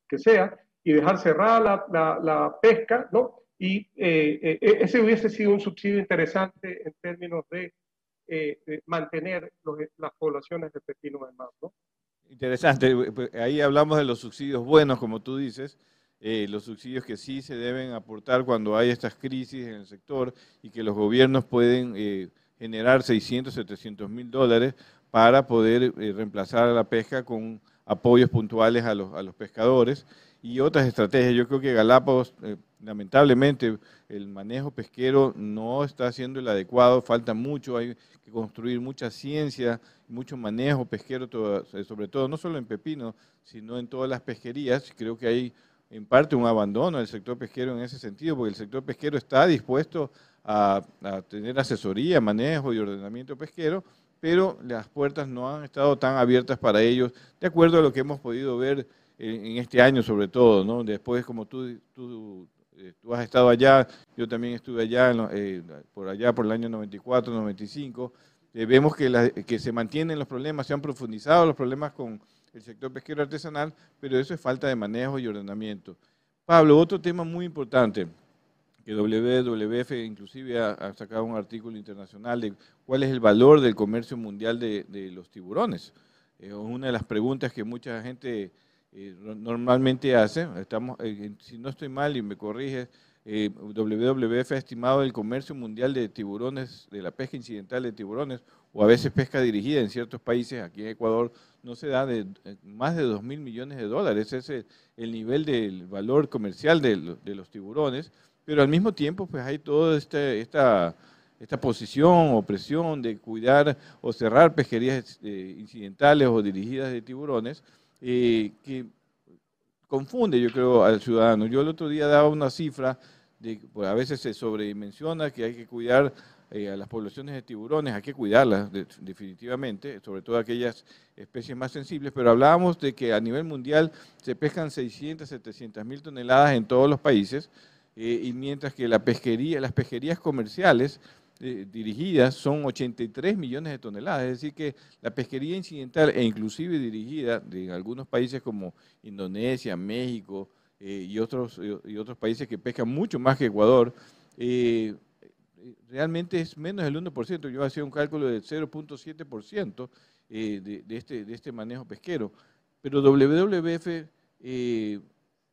que sea y dejar cerrada la, la, pesca, ¿no? Y eh, eh, ese hubiese sido un subsidio interesante en términos de, eh, mantener las poblaciones de pepino del mar. Interesante, pues, ahí hablamos de los subsidios buenos, como tú dices, eh, los subsidios que sí se deben aportar cuando hay estas crisis en el sector y que los gobiernos pueden eh, generar 600, 700 mil dólares para poder eh, reemplazar a la pesca con apoyos puntuales a los, a los pescadores y otras estrategias. Yo creo que Galápagos, lamentablemente, el manejo pesquero no está siendo el adecuado, falta mucho, hay que construir mucha ciencia, mucho manejo pesquero, sobre todo no solo en Pepino, sino en todas las pesquerías. Creo que hay en parte un abandono del sector pesquero en ese sentido, porque el sector pesquero está dispuesto a, tener asesoría, manejo y ordenamiento pesquero, pero las puertas no han estado tan abiertas para ellos, de acuerdo a lo que hemos podido ver en, este año sobre todo, ¿no? Después, como tú, tú, eh, tú has estado allá, yo también estuve allá, eh, por allá por el año 94, 95, eh, vemos que, que se mantienen los problemas, se han profundizado los problemas con el sector pesquero artesanal, pero eso es falta de manejo y ordenamiento. Pablo, otro tema muy importante, que WWF inclusive ha, sacado un artículo internacional de cuál es el valor del comercio mundial de, los tiburones. Es una de las preguntas que mucha gente normalmente hace. Estamos, eh, si no estoy mal y me corriges, eh, WWF ha estimado el comercio mundial de tiburones, de la pesca incidental de tiburones, o a veces pesca dirigida en ciertos países, aquí en Ecuador no se da de eh, más de 2 mil millones de dólares, ese es el nivel del valor comercial de, los tiburones, pero al mismo tiempo pues hay toda este, esta, esta posición o presión de cuidar o cerrar pesquerías incidentales o dirigidas de tiburones, que confunde yo creo al ciudadano. Yo el otro día daba una cifra pues a veces se sobredimensiona que hay que cuidar eh, a las poblaciones de tiburones, hay que cuidarlas definitivamente, sobre todo aquellas especies más sensibles, pero hablábamos de que a nivel mundial se pescan 600, 700 mil toneladas en todos los países, eh, y mientras que la pesquería, las pesquerías comerciales eh, dirigidas son 83 millones de toneladas, es decir que la pesquería incidental e inclusive dirigida de algunos países como Indonesia, México, eh, y, otros, y otros países que pescan mucho más que Ecuador, eh, realmente es menos del 1%. Yo hacía un cálculo del 0.7% eh, de, de, este, de este manejo pesquero. Pero WWF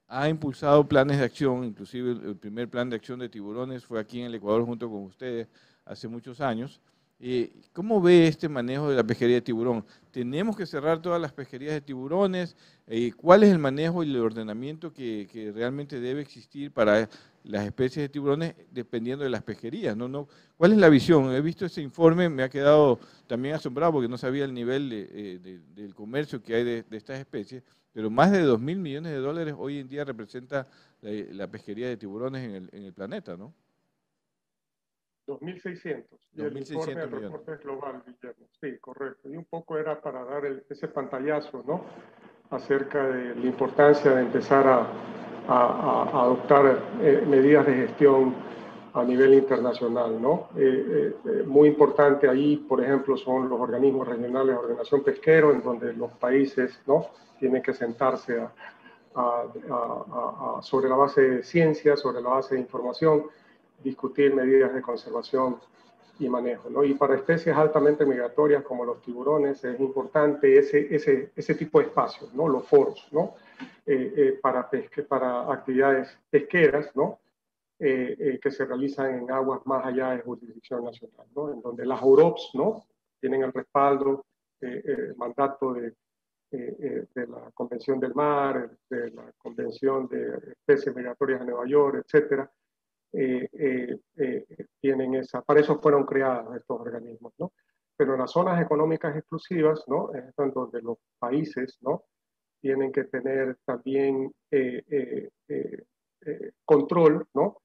ha impulsado planes de acción, inclusive el primer plan de acción de tiburones fue aquí en el Ecuador junto con ustedes hace muchos años. ¿Cómo ve este manejo de la pesquería de tiburón? ¿Tenemos que cerrar todas las pesquerías de tiburones? Eh, ¿Cuál es el manejo y el ordenamiento que, realmente debe existir para las especies de tiburones dependiendo de las pesquerías? ¿no? No, ¿Cuál es la visión? He visto ese informe, me ha quedado también asombrado porque no sabía el nivel eh, del comercio que hay de, estas especies, pero más de 2 mil millones de dólares hoy en día representa la, pesquería de tiburones en el, en el planeta, ¿no? 2.600. Y el informe del reporte global, Guillermo. Sí, correcto. Y un poco era para dar ese pantallazo, ¿no? Acerca de la importancia de empezar a, a, adoptar eh, medidas de gestión a nivel internacional, ¿no? Eh, eh, muy importante ahí, por ejemplo, son los organismos regionales de ordenación pesquero, en donde los países, ¿no? Tienen que sentarse a, sobre la base de ciencia, sobre la base de información, discutir medidas de conservación y manejo. ¿no? Y para especies altamente migratorias como los tiburones es importante ese, ese, ese tipo de espacios, ¿no? los foros, ¿no? Eh, eh, para, pesque, para actividades pesqueras ¿no? Eh, que se realizan en aguas más allá de jurisdicción nacional, ¿no? en donde las UROPS ¿no? tienen el respaldo, el mandato de, de la Convención del Mar, de la Convención de Especies Migratorias de Nueva York, etcétera, eh, eh, eh, tienen esa, para eso fueron creados estos organismos, ¿no? Pero en las zonas económicas exclusivas, ¿no? Es donde los países, ¿no? Tienen que tener también control, ¿no?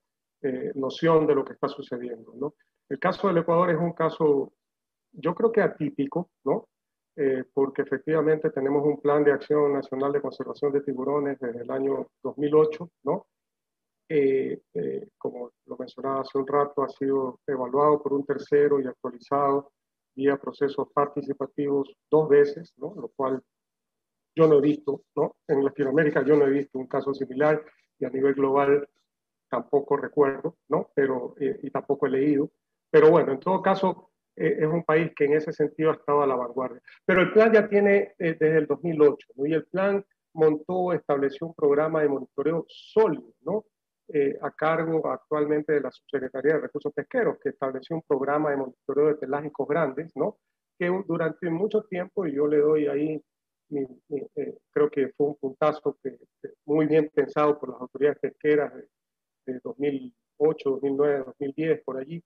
noción de lo que está sucediendo, ¿no? El caso del Ecuador es un caso, yo creo que atípico, ¿no? porque efectivamente tenemos un plan de acción nacional de conservación de tiburones desde el año 2008, ¿no? Eh, eh, como lo mencionaba hace un rato, ha sido evaluado por un tercero y actualizado vía procesos participativos dos veces, ¿no? lo cual yo no he visto, ¿no? en Latinoamérica yo no he visto un caso similar y a nivel global tampoco recuerdo, ¿no? pero, eh, y tampoco he leído. Pero bueno, en todo caso, es un país que en ese sentido ha estado a la vanguardia. Pero el plan ya tiene desde el 2008, ¿no? y el plan montó, estableció un programa de monitoreo sólido, ¿no? Eh, a cargo actualmente de la Subsecretaría de Recursos Pesqueros, que estableció un programa de monitoreo de pelágicos grandes, ¿no? Que durante mucho tiempo, y yo le doy ahí, eh, creo que fue un puntazo que, muy bien pensado por las autoridades pesqueras de, de 2008, 2009, 2010, por allí,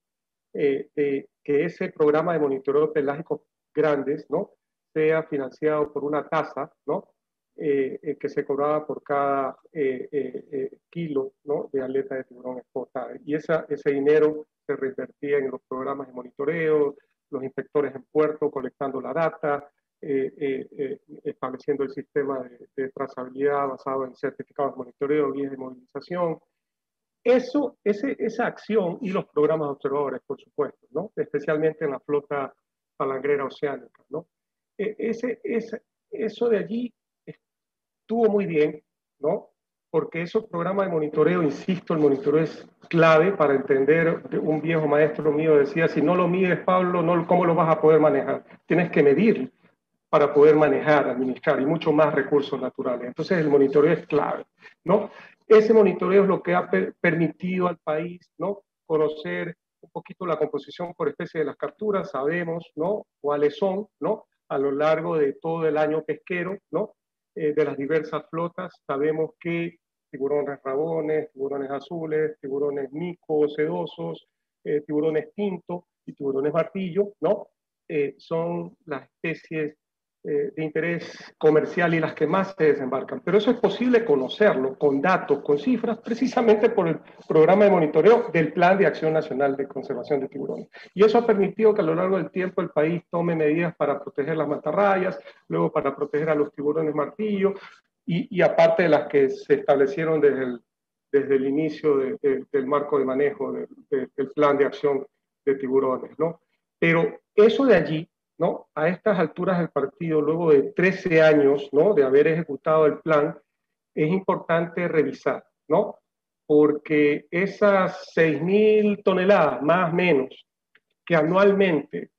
eh, que ese programa de monitoreo de pelágicos grandes, ¿no? Sea financiado por una tasa, ¿no? Eh, eh, que se cobraba por cada eh, kilo ¿no? de aleta de tiburón exportada. Y esa, ese dinero se reinvertía en los programas de monitoreo, los inspectores en puerto colectando la data, estableciendo el sistema de, trazabilidad basado en certificados de monitoreo, guías de movilización. Eso, ese, esa acción y los programas observadores, por supuesto, ¿no? especialmente en la flota palangrera oceánica. ¿no? E, ese, ese, eso de allí estuvo muy bien, ¿no? Porque esos programas de monitoreo, insisto, el monitoreo es clave para entender, un viejo maestro mío decía, si no lo mides, Pablo, no, ¿cómo lo vas a poder manejar? Tienes que medir para poder manejar, administrar y mucho más recursos naturales. Entonces el monitoreo es clave, ¿no? Ese monitoreo es lo que ha permitido al país, ¿no? Conocer un poquito la composición por especie de las capturas, sabemos, ¿no? Cuáles son, ¿no? A lo largo de todo el año pesquero, ¿no? Eh, de las diversas flotas. Sabemos que tiburones rabones, tiburones azules, tiburones mico, sedosos, eh, tiburones tinto y tiburones martillo, ¿no? Eh, son las especies eh, de interés comercial y las que más se desembarcan. Pero eso es posible conocerlo con datos, con cifras, precisamente por el programa de monitoreo del Plan de Acción Nacional de Conservación de Tiburones. Y eso ha permitido que a lo largo del tiempo el país tome medidas para proteger las mantarrayas, luego para proteger a los tiburones martillo, y, aparte de las que se establecieron desde el, desde el inicio del marco de manejo del Plan de Acción de Tiburones. ¿no? Pero eso de allí ¿no? A estas alturas del partido, luego de 13 años, ¿no? De haber ejecutado el plan, es importante revisar, ¿no? Porque esas 6.000 toneladas, más o menos, que anualmente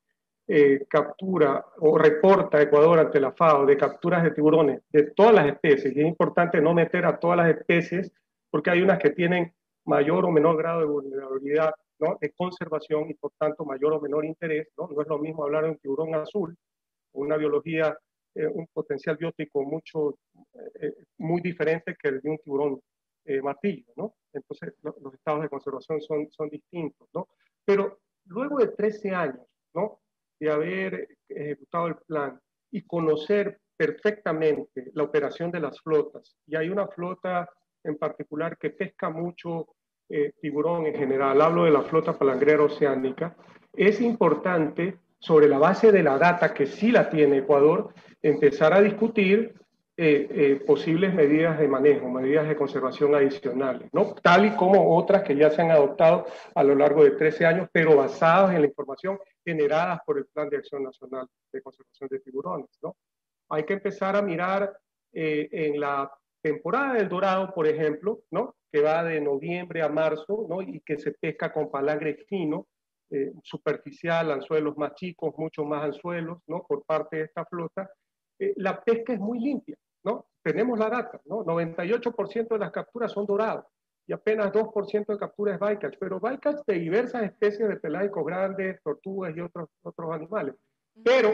eh, captura o reporta Ecuador ante la FAO de capturas de tiburones de todas las especies, y es importante no meter a todas las especies, porque hay unas que tienen mayor o menor grado de vulnerabilidad ¿no? de conservación y por tanto mayor o menor interés. ¿no? no es lo mismo hablar de un tiburón azul, una biología, eh, un potencial biótico mucho, eh, muy diferente que el de un tiburón eh, martillo. ¿no? Entonces los estados de conservación son, son distintos. ¿no? Pero luego de 13 años ¿no? de haber ejecutado el plan y conocer perfectamente la operación de las flotas, y hay una flota en particular que pesca mucho eh, tiburón en general, hablo de la flota palangrera oceánica, es importante, sobre la base de la data que sí la tiene Ecuador, empezar a discutir eh, eh, posibles medidas de manejo, medidas de conservación adicionales, ¿no? tal y como otras que ya se han adoptado a lo largo de 13 años, pero basadas en la información generada por el Plan de Acción Nacional de Conservación de Tiburones. ¿no? Hay que empezar a mirar en la temporada del dorado, por ejemplo, ¿no? que va de noviembre a marzo ¿no? y que se pesca con palangre fino, eh, superficial, anzuelos más chicos, mucho más anzuelos ¿no? por parte de esta flota, eh, la pesca es muy limpia. ¿no? Tenemos la data, ¿no? 98% de las capturas son dorados y apenas 2% de capturas es bycatch, pero bycatch de diversas especies de pelágicos grandes, tortugas y otros, otros animales. Pero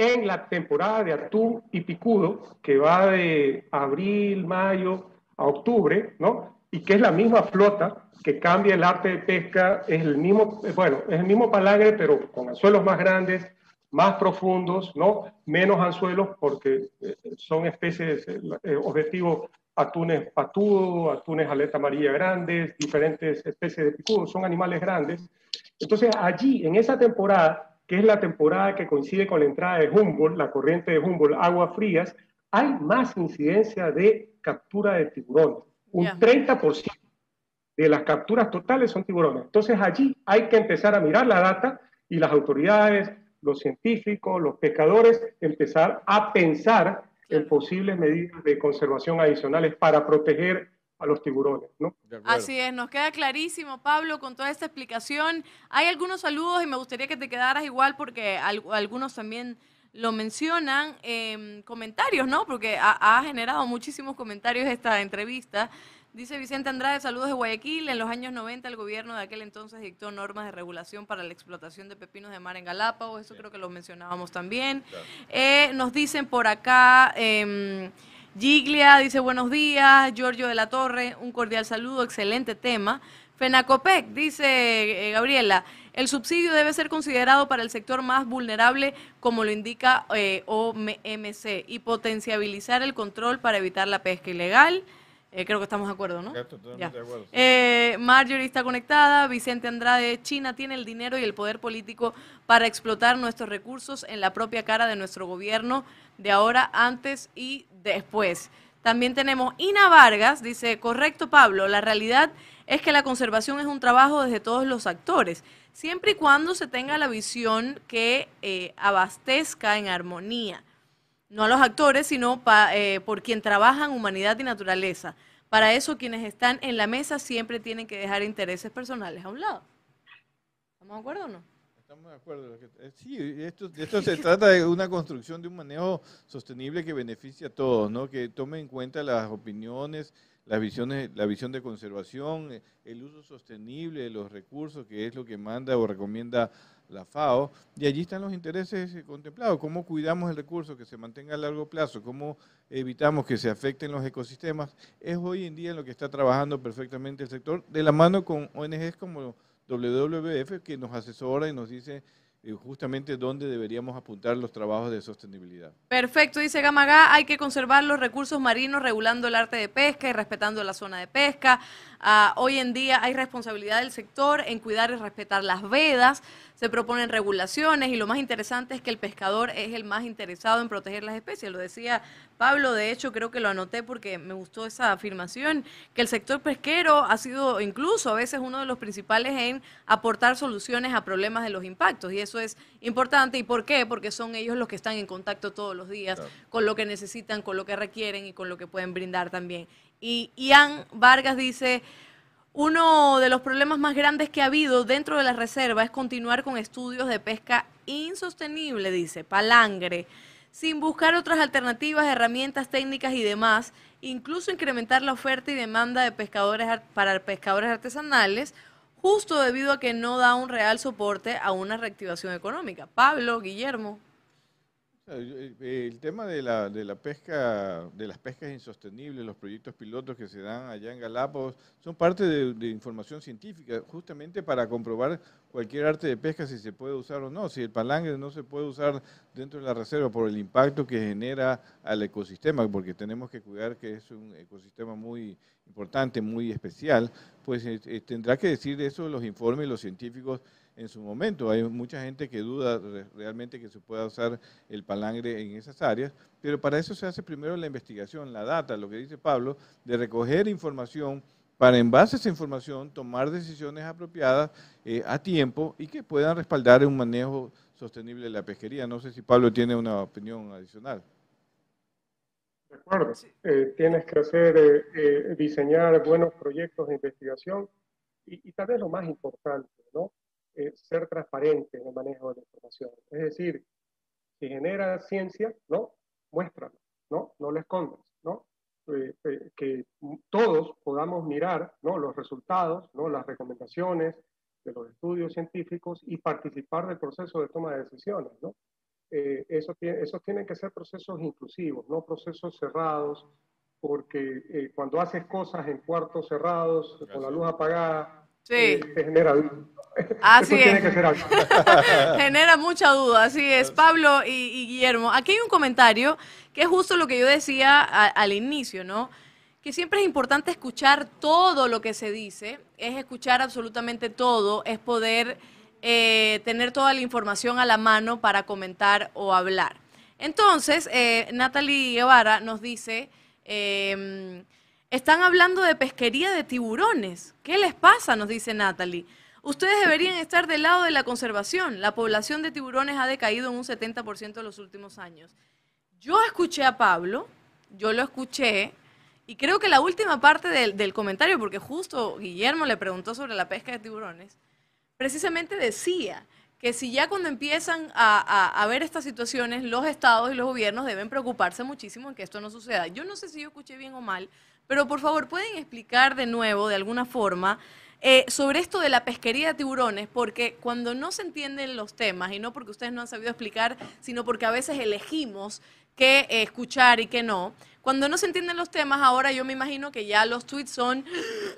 en la temporada de atún y picudo, que va de abril, mayo a octubre, ¿no? Y que es la misma flota, que cambia el arte de pesca, es el mismo, bueno, es el mismo palangre, pero con anzuelos más grandes, más profundos, ¿no? Menos anzuelos, porque eh, son especies, eh, objetivo atunes patudo, atunes aleta amarilla grandes, diferentes especies de picudo, son animales grandes. Entonces allí, en esa temporada, que es la temporada que coincide con la entrada de Humboldt, la corriente de Humboldt, aguas frías, hay más incidencia de captura de tiburones. Un 30% de las capturas totales son tiburones. Entonces allí hay que empezar a mirar la data y las autoridades, los científicos, los pescadores, empezar a pensar en posibles medidas de conservación adicionales para proteger a los tiburones, ¿no? Así es, nos queda clarísimo, Pablo, con toda esta explicación. Hay algunos saludos y me gustaría que te quedaras igual porque algunos también lo mencionan en comentarios, ¿no? Porque ha, ha generado muchísimos comentarios esta entrevista. Dice Vicente Andrade, saludos de Guayaquil. En los años 90 el gobierno de aquel entonces dictó normas de regulación para la explotación de pepinos de mar en Galápagos. Eso creo que lo mencionábamos también. Eh, nos dicen por acá, eh, Giglia dice buenos días. Giorgio de la Torre, un cordial saludo, excelente tema. Fenacopec, dice eh, Gabriela, el subsidio debe ser considerado para el sector más vulnerable, como lo indica eh, OMC, y potenciabilizar el control para evitar la pesca ilegal. Eh, creo que estamos de acuerdo, ¿no? Ya, totalmente Ya. de acuerdo, sí. Eh, Marjorie está conectada. Vicente Andrade, China tiene el dinero y el poder político para explotar nuestros recursos en la propia cara de nuestro gobierno de ahora, antes y después. También tenemos Ina Vargas, dice, correcto Pablo, la realidad es que la conservación es un trabajo desde todos los actores, siempre y cuando se tenga la visión que eh, abastezca en armonía no a los actores, sino pa- eh, por quien trabajan humanidad y naturaleza. Para eso quienes están en la mesa siempre tienen que dejar intereses personales a un lado. ¿Estamos de acuerdo o no? Estamos de acuerdo. Eh, Sí, esto, esto se trata de una construcción de un manejo sostenible que beneficie a todos, ¿no? Que tome en cuenta las opiniones, las visiones, la visión de conservación, eh, el uso sostenible de los recursos, que es lo que manda o recomienda la FAO. Y allí están los intereses eh, contemplados. Cómo cuidamos el recurso, que se mantenga a largo plazo, cómo evitamos que se afecten los ecosistemas. Es hoy en día en lo que está trabajando perfectamente el sector, de la mano con ONGs como WWF, que nos asesora y nos dice eh, justamente dónde deberíamos apuntar los trabajos de sostenibilidad. Perfecto, dice Gamagá, hay que conservar los recursos marinos regulando el arte de pesca y respetando la zona de pesca. Ah, hoy en día hay responsabilidad del sector en cuidar y respetar las vedas, se proponen regulaciones y lo más interesante es que el pescador es el más interesado en proteger las especies. Lo decía Pablo, de hecho creo que lo anoté porque me gustó esa afirmación, que el sector pesquero ha sido incluso a veces uno de los principales en aportar soluciones a problemas de los impactos y eso es importante. ¿Y por qué? Porque son ellos los que están en contacto todos los días con lo que necesitan, con lo que requieren y con lo que pueden brindar también. Y Ian Vargas dice, uno de los problemas más grandes que ha habido dentro de la reserva es continuar con estudios de pesca insostenible, dice, palangre, sin buscar otras alternativas, herramientas técnicas y demás, incluso incrementar la oferta y demanda de pescadores ar- para pescadores artesanales, justo debido a que no da un real soporte a una reactivación económica. Pablo, Guillermo. Sea, yo- eh, El tema de la, de la pesca, de las pescas insostenibles, los proyectos pilotos que se dan allá en Galápagos, son parte de, de información científica, justamente para comprobar cualquier arte de pesca si se puede usar o no. Si el palangre no se puede usar dentro de la reserva por el impacto que genera al ecosistema, porque tenemos que cuidar que es un ecosistema muy importante, muy especial, pues eh, eh, tendrá que decir eso los informes los científicos en su momento. Hay mucha gente que duda re- realmente que se pueda usar el palangre en esas áreas, pero para eso se hace primero la investigación, la data, lo que dice Pablo, de recoger información para en base a esa información tomar decisiones apropiadas eh, a tiempo y que puedan respaldar un manejo sostenible de la pesquería. No sé si Pablo tiene una opinión adicional. De acuerdo. Eh, tienes que hacer, eh, eh, diseñar buenos proyectos de investigación y, y tal vez lo más importante, ¿no? Eh, ser transparente en el manejo de la información. Es decir, si genera ciencia, ¿no? Muéstralo, ¿no? No lo escondas, ¿no? Eh, eh, que todos podamos mirar, ¿no? Los resultados, ¿no? Las recomendaciones de los estudios científicos y participar del proceso de toma de decisiones, ¿no? eh, eso tiene- esos tienen que ser procesos inclusivos, no procesos cerrados, porque eh, cuando haces cosas en cuartos cerrados, con la luz apagada, Sí. eh, genera duda. Así Eso tiene es. que ser algo. Genera mucha duda, así es. Pablo y, y Guillermo, aquí hay un comentario que es justo lo que yo decía a- al inicio, ¿no? Que siempre es importante escuchar todo lo que se dice, es escuchar absolutamente todo, es poder eh, tener toda la información a la mano para comentar o hablar. Entonces, eh, Natalie Guevara nos dice, eh, están hablando de pesquería de tiburones. ¿Qué les pasa? Nos dice Natalie. Ustedes deberían estar del lado de la conservación. La población de tiburones ha decaído en un 70% en los últimos años. Yo escuché a Pablo, yo lo escuché, y creo que la última parte del, comentario, porque justo Guillermo le preguntó sobre la pesca de tiburones, precisamente decía que si ya cuando empiezan a, a, ver estas situaciones, los estados y los gobiernos deben preocuparse muchísimo en que esto no suceda. Yo no sé si yo escuché bien o mal, pero por favor, ¿pueden explicar de nuevo, de alguna forma, eh, sobre esto de la pesquería de tiburones? Porque cuando no se entienden los temas, y no porque ustedes no han sabido explicar, sino porque a veces elegimos qué escuchar y qué no, cuando no se entienden los temas, ahora yo me imagino que ya los tweets son,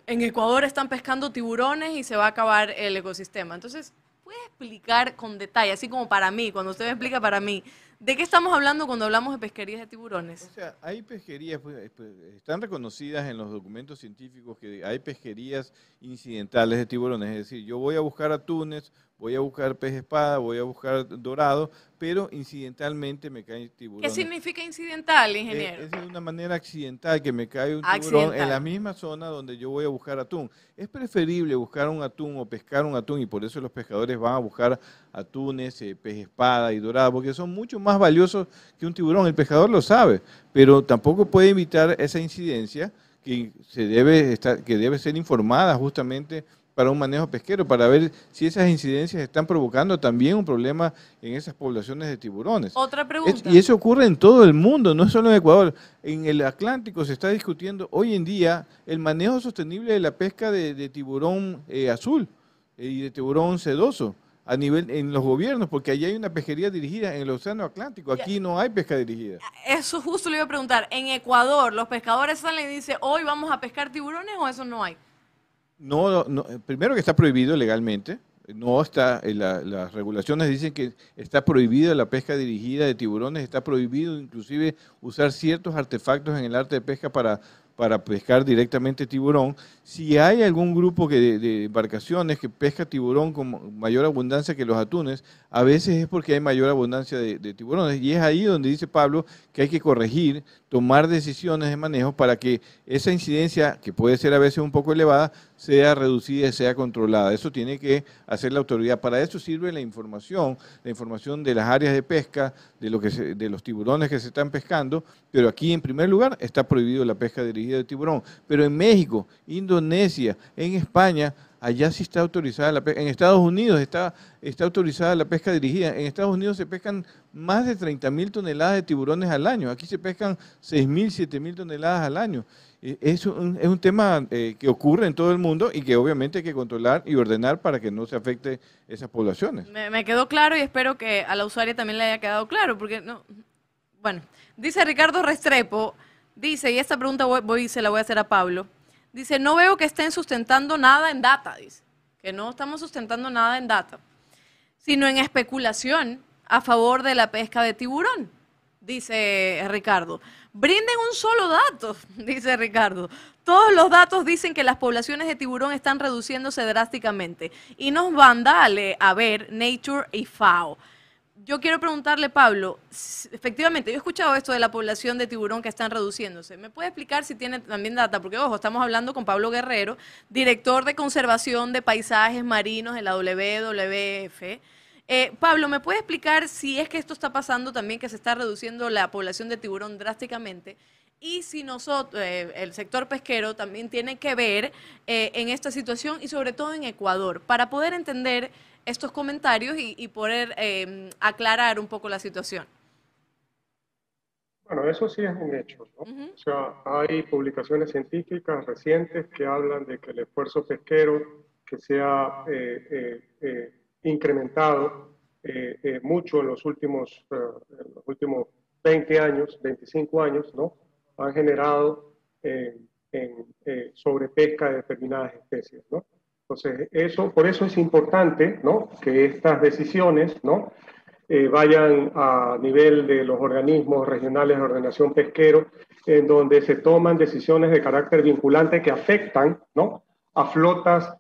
en Ecuador están pescando tiburones y se va a acabar el ecosistema. Entonces, ¿puede explicar con detalle, así como para mí, cuando usted me explica para mí, ¿De qué estamos hablando cuando hablamos de pesquerías de tiburones? O sea, hay pesquerías, pues, pues, están reconocidas en los documentos científicos que hay pesquerías incidentales de tiburones. Es decir, yo voy a buscar atunes, voy a buscar pez espada, voy a buscar dorado, pero incidentalmente me cae tiburón. ¿Qué significa incidental, ingeniero? Es, de una manera accidental que me cae un tiburón en la misma zona donde yo voy a buscar atún. Es preferible buscar un atún o pescar un atún y por eso los pescadores van a buscar atunes, eh, pez espada y dorado, porque son mucho más valiosos que un tiburón. El pescador lo sabe, pero tampoco puede evitar esa incidencia que, se debe, estar, que debe ser informada justamente para un manejo pesquero, para ver si esas incidencias están provocando también un problema en esas poblaciones de tiburones. Otra pregunta. y eso ocurre en todo el mundo, no solo en Ecuador. En el Atlántico se está discutiendo hoy en día el manejo sostenible de la pesca de, tiburón eh, azul eh, y de tiburón sedoso a nivel en los gobiernos, porque allí hay una pesquería dirigida en el Océano Atlántico, aquí no hay pesca dirigida. Eso justo le iba a preguntar, en Ecuador, ¿los pescadores salen y dicen, hoy vamos a pescar tiburones o eso no hay? No, primero que está prohibido legalmente. No está, eh, las regulaciones dicen que está prohibida la pesca dirigida de tiburones, está prohibido inclusive usar ciertos artefactos en el arte de pesca para para pescar directamente tiburón. Si hay algún grupo que de, embarcaciones que pesca tiburón con mayor abundancia que los atunes, a veces es porque hay mayor abundancia de, tiburones. Y es ahí donde dice Pablo que hay que corregir, tomar decisiones de manejo para que esa incidencia, que puede ser a veces un poco elevada, sea reducida y sea controlada. Eso tiene que hacer la autoridad. Para eso sirve la información, la información de las áreas de pesca, de, lo que de los tiburones que se están pescando, pero aquí en primer lugar está prohibido la pesca dirigida de tiburón. Pero en México, Indonesia, en España, allá sí está autorizada la pesca. En Estados Unidos está, está autorizada la pesca dirigida. En Estados Unidos se pescan más de 30 mil toneladas de tiburones al año. Aquí se pescan 6 mil, 7 mil toneladas al año. Eh, es un, es un tema eh, que ocurre en todo el mundo y que obviamente hay que controlar y ordenar para que no se afecte esas poblaciones. Me, quedó claro y espero que a la usuaria también le haya quedado claro, porque no. Bueno, dice Ricardo Restrepo, dice, y esta pregunta voy, se la voy a hacer a Pablo. Dice, no veo que estén sustentando nada en data, dice, que no estamos sustentando nada en data, sino en especulación a favor de la pesca de tiburón, dice Ricardo. Brinden un solo dato, dice Ricardo. Todos los datos dicen que las poblaciones de tiburón están reduciéndose drásticamente. Y nos van, dale, a ver, Nature y FAO. Yo quiero preguntarle, Pablo, efectivamente, yo he escuchado esto de la población de tiburón que están reduciéndose. ¿Me puede explicar si tiene también data? Porque, ojo, estamos hablando con Pablo Guerrero, director de conservación de paisajes marinos de la WWF. Eh, Pablo, ¿me puede explicar si es que esto está pasando también, que se está reduciendo la población de tiburón drásticamente? Y si nosotros, eh, el sector pesquero, también tiene que ver eh, en esta situación y sobre todo en Ecuador, para poder entender estos comentarios y, poder aclarar un poco la situación. Bueno, eso sí es un hecho. ¿no? O sea, hay publicaciones científicas recientes que hablan de que el esfuerzo pesquero que sea incrementado eh, eh, mucho en los últimos, eh, últimos 20 años, 25 años, ¿no? Han generado en, sobrepesca de determinadas especies, ¿no? Entonces, eso, por eso es importante, ¿no? Que estas decisiones, ¿no? vayan a nivel de los organismos regionales de ordenación pesquero, en donde se toman decisiones de carácter vinculante que afectan, ¿no? A flotas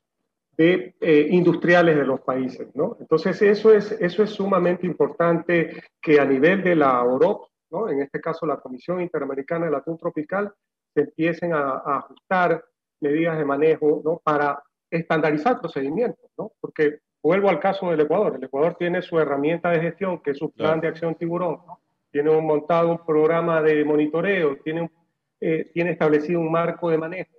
de, eh, industriales de los países. ¿no? Entonces, eso es, eso es sumamente importante que a nivel de la OROP, ¿no? en este caso la Comisión Interamericana del Atún Tropical, se empiecen a, ajustar medidas de manejo ¿no? para estandarizar procedimientos, ¿no? porque vuelvo al caso del Ecuador. El Ecuador tiene su herramienta de gestión, que es su plan de acción tiburón, tiene un, montado un programa de monitoreo, tiene, eh, tiene establecido un marco de manejo.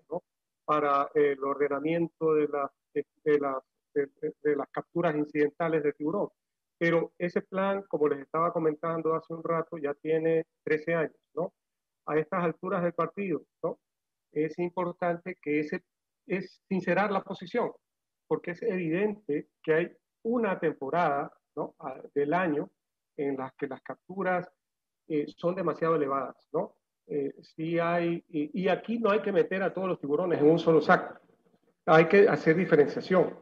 Para el ordenamiento de las de las de, las capturas incidentales de tiburón. Pero ese plan, como les estaba comentando hace un rato, ya tiene 13 años, ¿no? A estas alturas del partido, ¿no? Es importante que ese es sincerar la posición, porque es evidente que hay una temporada ¿no? del año en las que las capturas eh, son demasiado elevadas, ¿no? Eh, hay, y, aquí no hay que meter a todos los tiburones en un solo saco, hay que hacer diferenciación.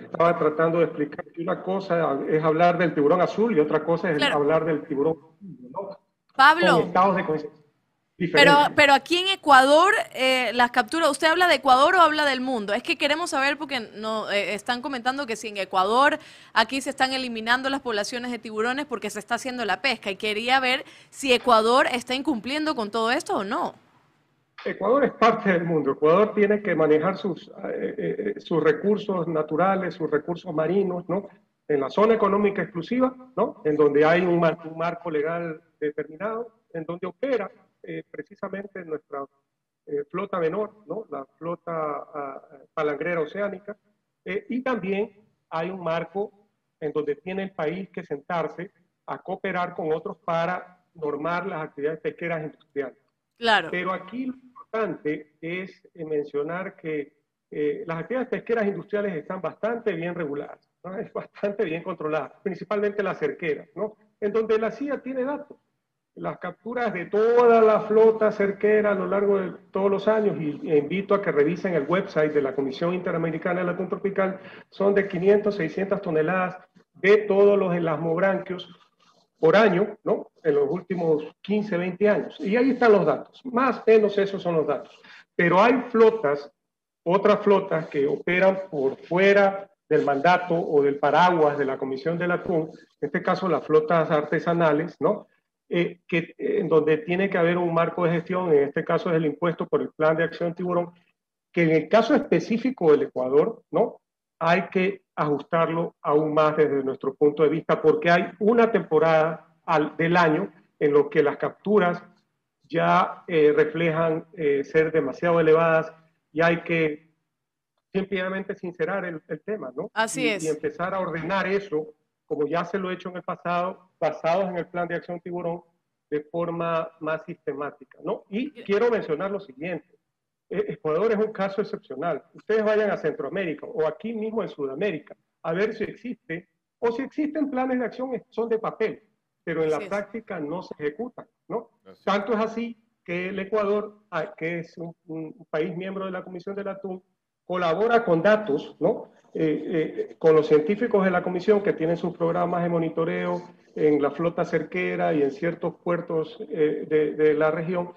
Estaba tratando de explicar que una cosa es hablar del tiburón azul y otra cosa es hablar del tiburón. ¿no? Pablo. estados de pero, pero aquí en Ecuador, eh, las capturas, ¿usted habla de Ecuador o habla del mundo? Es que queremos saber porque no eh, están comentando que si en Ecuador aquí se están eliminando las poblaciones de tiburones porque se está haciendo la pesca y quería ver si Ecuador está incumpliendo con todo esto o no. Ecuador es parte del mundo. Ecuador tiene que manejar sus, eh, sus recursos naturales, sus recursos marinos, ¿no? En la zona económica exclusiva, ¿no? En donde hay un marco legal determinado, en donde opera eh, precisamente nuestra eh, flota menor, ¿no? la flota ah, palangrera oceánica, eh, y también hay un marco en donde tiene el país que sentarse a cooperar con otros para normar las actividades pesqueras industriales. Claro. Pero aquí lo importante es mencionar que las actividades pesqueras industriales están bastante bien reguladas, ¿no? es bastante bien controladas, principalmente las cerqueras, ¿no? en donde la CIA tiene datos las capturas de toda la flota cerquera a lo largo de todos los años, y invito a que revisen el website de la Comisión Interamericana del Atún Tropical, son de 500, 600 toneladas de todos los elasmobranquios por año, ¿no? En los últimos 15, 20 años. Y ahí están los datos. Más o menos esos son los datos. Pero hay flotas, otras flotas que operan por fuera del mandato o del paraguas de la Comisión del Atún, en este caso las flotas artesanales, ¿no? Eh, que, eh, en donde tiene que haber un marco de gestión, en este caso es el impuesto por el plan de acción tiburón, que en el caso específico del Ecuador, ¿no? Hay que ajustarlo aún más desde nuestro punto de vista, porque hay una temporada al, del año en lo que las capturas ya eh, reflejan ser demasiado elevadas y hay que simplemente sincerar el, tema, ¿no? Así es. Y empezar a ordenar eso como ya se lo he hecho en el pasado, basados en el plan de acción tiburón, de forma más sistemática. ¿no? Y quiero mencionar lo siguiente. E-, Ecuador es un caso excepcional. Ustedes vayan a Centroamérica o aquí mismo en Sudamérica a ver si existe o si existen planes de acción, son de papel, pero en la práctica no se ejecutan. ¿no? Tanto es así que el Ecuador, ah, que es un, un país miembro de la Comisión del Atún, colabora con datos, ¿no? Eh, eh, con los científicos de la comisión que tienen sus programas de monitoreo en la flota cerquera y en ciertos puertos eh, de, la región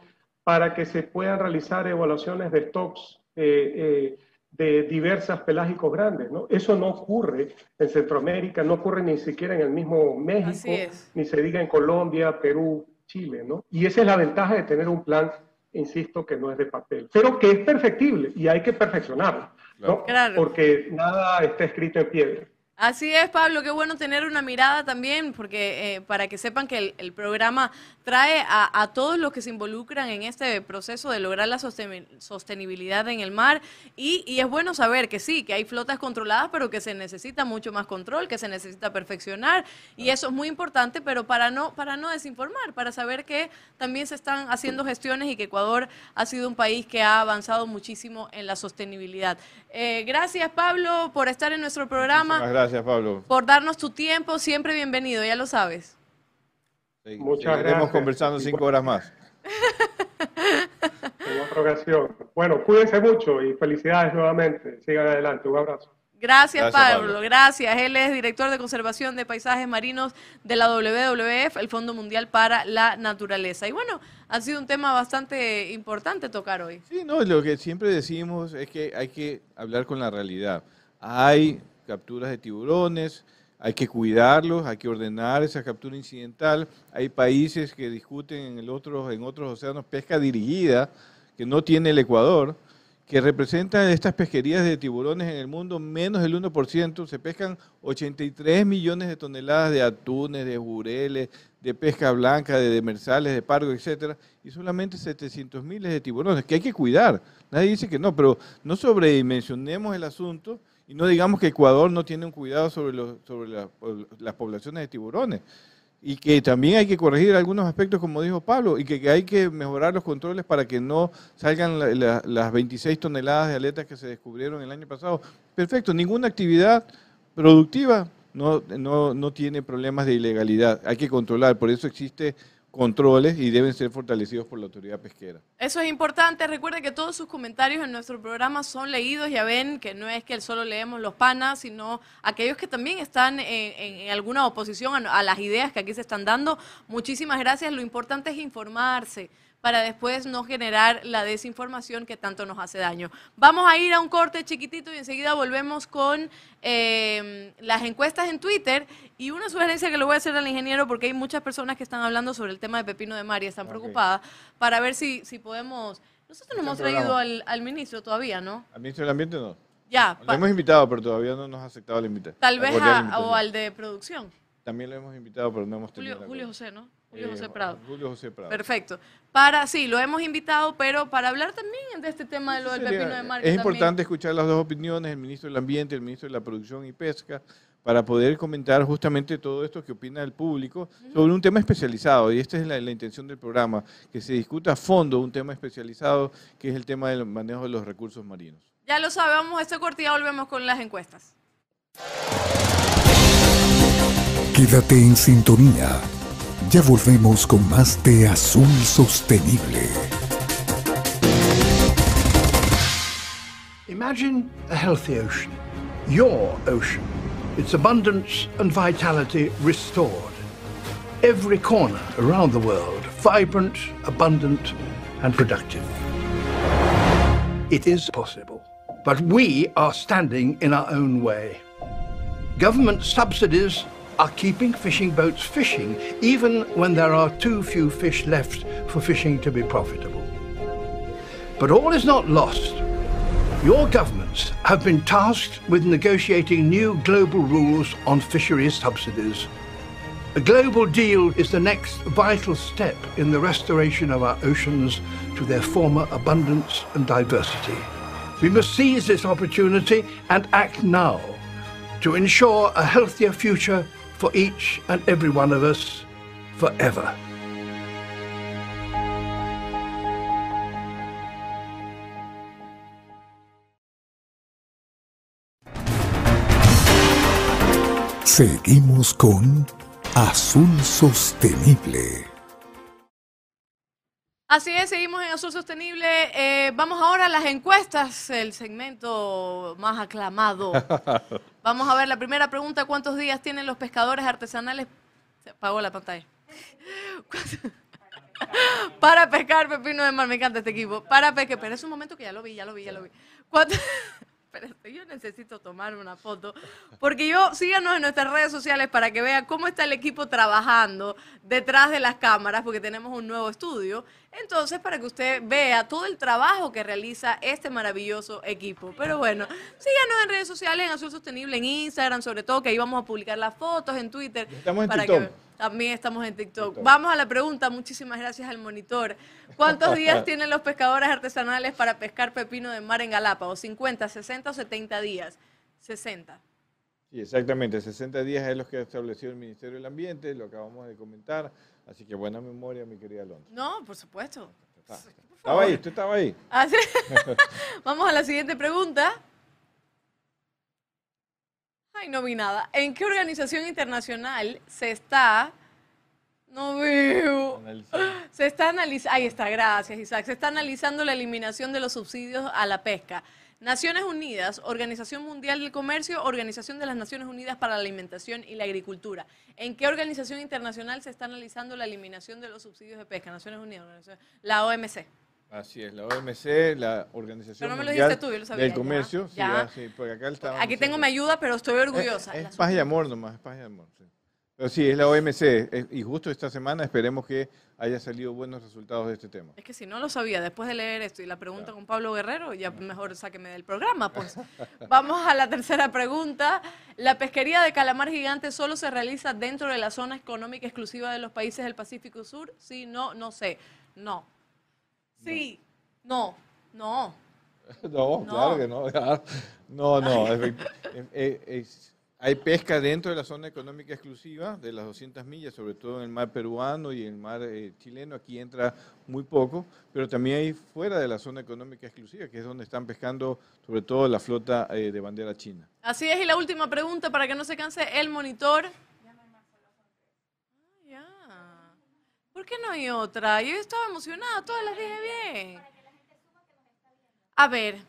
para que se puedan realizar evaluaciones de stocks de diversas pelágicos grandes. ¿no? Eso no ocurre en Centroamérica, no ocurre ni siquiera en el mismo México, ni se diga en Colombia, Perú, Chile. ¿no? Y esa es la ventaja de tener un plan, insisto, que no es de papel, pero que es perfectible y hay que perfeccionarlo. Porque nada está escrito en piedra. Así es, Pablo, qué bueno tener una mirada también, porque eh, para que sepan que el, programa trae a, todos los que se involucran en este proceso de lograr la sostenibilidad en el mar y, y, es bueno saber que sí, que hay flotas controladas, pero que se necesita mucho más control, que se necesita perfeccionar y eso es muy importante, pero para no, para no desinformar, para saber que también se están haciendo gestiones y que Ecuador ha sido un país que ha avanzado muchísimo en la sostenibilidad. Eh, gracias, Pablo, por estar en nuestro programa. gracias, Pablo. Por darnos tu tiempo, siempre bienvenido, ya lo sabes. Muchas Seguiremos conversando cinco horas más. en otra ocasión. Bueno, cuídense mucho y felicidades nuevamente. Sigan adelante. Un abrazo. Gracias, Pablo, Gracias. Él es director de conservación de paisajes marinos de la WWF, el Fondo Mundial para la Naturaleza. Y bueno, ha sido un tema bastante importante tocar hoy. Sí, no, lo que siempre decimos es que hay que hablar con la realidad. Hay capturas de tiburones, hay que cuidarlos, hay que ordenar esa captura incidental. Hay países que discuten en, el otro, otros océanos pesca dirigida, que no tiene el Ecuador que representan estas pesquerías de tiburones en el mundo, menos del 1%. Se pescan 83 millones de toneladas de atunes, de jureles, de pesca blanca, de demersales, de pargo, etcétera, y solamente 700 miles de tiburones, que hay que cuidar. Nadie dice que no, pero no sobredimensionemos el asunto Y no digamos que Ecuador no tiene un cuidado sobre, sobre la- las poblaciones de tiburones. Y que también hay que corregir algunos aspectos, como dijo Pablo, y que, hay que mejorar los controles para que no salgan la- la- las 26 toneladas de aletas que se descubrieron el año pasado. Perfecto, ninguna actividad productiva no, no, no tiene problemas de ilegalidad. Hay que controlar, por eso existe controles y deben ser fortalecidos por la autoridad pesquera. Eso es importante. Recuerde que todos sus comentarios en nuestro programa son leídos. Ya ven que no es que solo leemos los panas, sino aquellos que también están en, alguna oposición a las ideas que aquí se están dando. Muchísimas gracias. Lo importante es informarse para después no generar la desinformación que tanto nos hace daño. Vamos a ir a un corte chiquitito y enseguida volvemos con eh, las encuestas en Twitter y una sugerencia que le voy a hacer al ingeniero porque hay muchas personas que están hablando sobre el tema de Pepino de Mar y están preocupadas para ver si, si podemos... Nosotros no hemos traído al, al ministro todavía, ¿no? Al ministro del Ambiente no. Ya, Lo hemos invitado, pero todavía no nos ha aceptado la invitación. tal vez a- o al de producción. También lo hemos invitado, pero no hemos tenido Julio, Julio. José, ¿no? Julio Eh, José Prado. Julio José Prado. Perfecto. Para, sí, lo hemos invitado, pero para hablar también de este tema de lo del Sería- pepino de mar. es también- importante escuchar las dos opiniones, el ministro del Ambiente, el ministro de la Producción y Pesca, para poder comentar justamente todo esto que opina el público sobre un tema especializado. Y esta es la, la intención del programa, que se discuta a fondo un tema especializado, que es el tema del manejo de los recursos marinos. Ya lo sabe, vamos a este corte ya volvemos con las encuestas. Quédate en sintonía. Ya volvemos con más de Azul Sostenible. Imagine a healthy ocean, your ocean, its abundance and vitality restored. Every corner around the world vibrant, abundant, and productive. It is possible, but we are standing in our own way. Government subsidies are keeping fishing boats fishing, even when there are too few fish left for fishing to be profitable. But all is not lost. Your governments have been tasked with negotiating new global rules on fisheries subsidies. A global deal is the next vital step in the restoration of our oceans to their former abundance and diversity. We must seize this opportunity and act now to ensure a healthier future for each and every one of us forever. Seguimos con Azul Sostenible. Así es, seguimos en Azul Sostenible. Eh, vamos ahora a las encuestas, el segmento más aclamado. Vamos a ver la primera pregunta, ¿cuántos días tienen los pescadores artesanales? Se apagó la pantalla. Para pescar pepino de mar, me encanta este equipo. Para pescar, pero es un momento que ya lo vi, ya lo vi, ya lo vi. ¿Cuánto- Espérate, yo necesito tomar una foto. Porque yo, síganos en nuestras redes sociales para que vean cómo está el equipo trabajando detrás de las cámaras, porque tenemos un nuevo estudio. Entonces, para que usted vea todo el trabajo que realiza este maravilloso equipo. Pero bueno, síganos en redes sociales, en Azul Sostenible, en Instagram, sobre todo, que ahí vamos a publicar las fotos, en Twitter. Estamos en para TikTok. que también estamos en TikTok. Vamos a la pregunta, muchísimas gracias al monitor. ¿Cuántos días tienen los pescadores artesanales para pescar pepino de mar en Galápagos? ¿50, 60 o 70 días? 60. Sí, exactamente, 60 días es lo que ha establecido el Ministerio del Ambiente, lo acabamos de comentar, así que buena memoria, mi querida Alonso. No, por supuesto. Estaba ahí, usted estaba ahí. Ah, sí. Vamos a la siguiente pregunta. Ay, no vi nada. ¿En qué organización internacional se está... No veo. Se está analizando... Ahí está, gracias Isaac. Se está analizando la eliminación de los subsidios a la pesca. Naciones Unidas, Organización Mundial del Comercio, Organización de las Naciones Unidas para la Alimentación y la Agricultura. ¿En qué organización internacional se está analizando la eliminación de los subsidios de pesca? Naciones Unidas, la OMC. Así es, la OMC, la Organización Pero no me lo Mundial tú, yo lo sabía, del ya, Comercio, sí, ya. ah, sí, porque acá estaba Aquí tengo mi ayuda, pero estoy orgullosa. Es, Las- paz y amor nomás, es paz y amor. sí. Pero sí, es la OMC, es- y justo esta semana esperemos que haya salido buenos resultados de este tema. Es que si no lo sabía, después de leer esto y la pregunta con Pablo Guerrero, ya mejor sáqueme del programa, pues. Vamos a la tercera pregunta. ¿La pesquería de calamar gigante solo se realiza dentro de la zona económica exclusiva de los países del Pacífico Sur? Sí, no, no sé. No. Sí, no, no. No, claro que no. No, no. hay pesca dentro de la zona económica exclusiva de las 200 millas, sobre todo en el mar peruano y en el mar eh, chileno. Aquí entra muy poco, pero también hay fuera de la zona económica exclusiva, que es donde están pescando sobre todo la flota eh, de bandera china. Así es, y la última pregunta para que no se canse el monitor. ¿Por qué no hay otra? Yo estaba emocionada, todas las dije bien. A ver.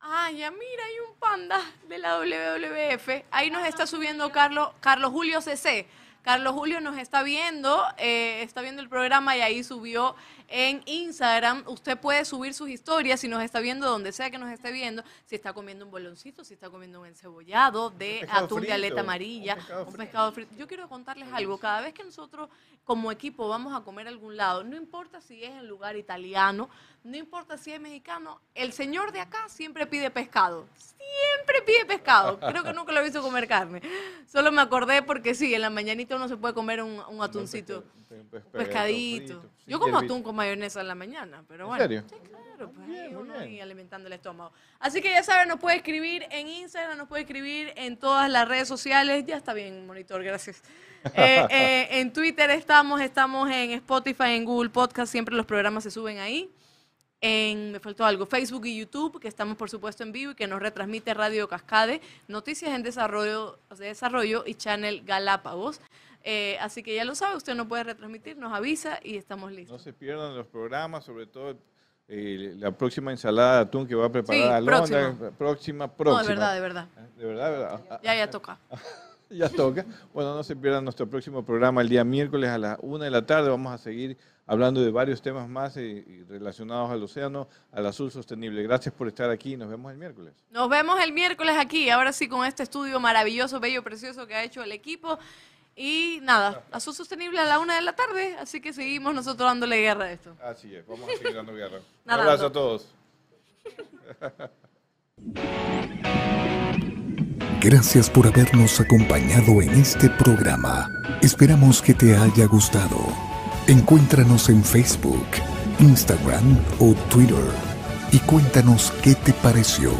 Ah, ya mira, hay un panda de la WWF. Ahí nos está subiendo Carlos, Carlos Julio CC. Carlos Julio nos está viendo, eh, está viendo el programa y ahí subió en Instagram. Usted puede subir sus historias si nos está viendo donde sea que nos esté viendo, si está comiendo un boloncito, si está comiendo un encebollado de atún de aleta amarilla, un pescado, frito. Yo quiero contarles algo. Cada vez que nosotros como equipo vamos a comer a algún lado, no importa si es en lugar italiano, no importa si es mexicano, el señor de acá siempre pide pescado. Siempre pide pescado. Creo que nunca lo he visto comer carne. Solo me acordé porque sí, en la mañanita uno se puede comer un, atuncito. Un pescadito. Yo como atún con mayonesa en la mañana, pero bueno. ¿En serio? Sí, claro, pues ahí uno ahí alimentando el estómago. Así que ya saben, nos puede escribir en Instagram, nos puede escribir en todas las redes sociales. Ya está bien, monitor, gracias. Eh, eh, en Twitter estamos, estamos en Spotify, en Google Podcast, siempre los programas se suben ahí. En, me faltó algo, Facebook y YouTube, que estamos por supuesto en vivo y que nos retransmite Radio Cascade, Noticias en Desarrollo, de Desarrollo y Channel Galápagos. Eh, así que ya lo sabe, usted no puede retransmitir, nos avisa y estamos listos. No se pierdan los programas, sobre todo eh, la próxima ensalada de atún que va a preparar sí, Próxima. próxima, próxima. No, de verdad, de verdad. De verdad, de verdad. Ya, ya toca. ya toca. Bueno, no se pierdan nuestro próximo programa el día miércoles a las una de la tarde. Vamos a seguir hablando de varios temas más eh, relacionados al océano, al azul sostenible. Gracias por estar aquí. Nos vemos el miércoles. Nos vemos el miércoles aquí. Ahora sí, con este estudio maravilloso, bello, precioso que ha hecho el equipo. Y nada, azul sostenible a la una de la tarde. Así que seguimos nosotros dándole guerra a esto. Así es. Vamos a seguir dando guerra. Un abrazo a todos. Gracias por habernos acompañado en este programa. Esperamos que te haya gustado. Encuéntranos en Facebook, Instagram o Twitter y cuéntanos qué te pareció.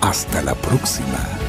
Hasta la próxima.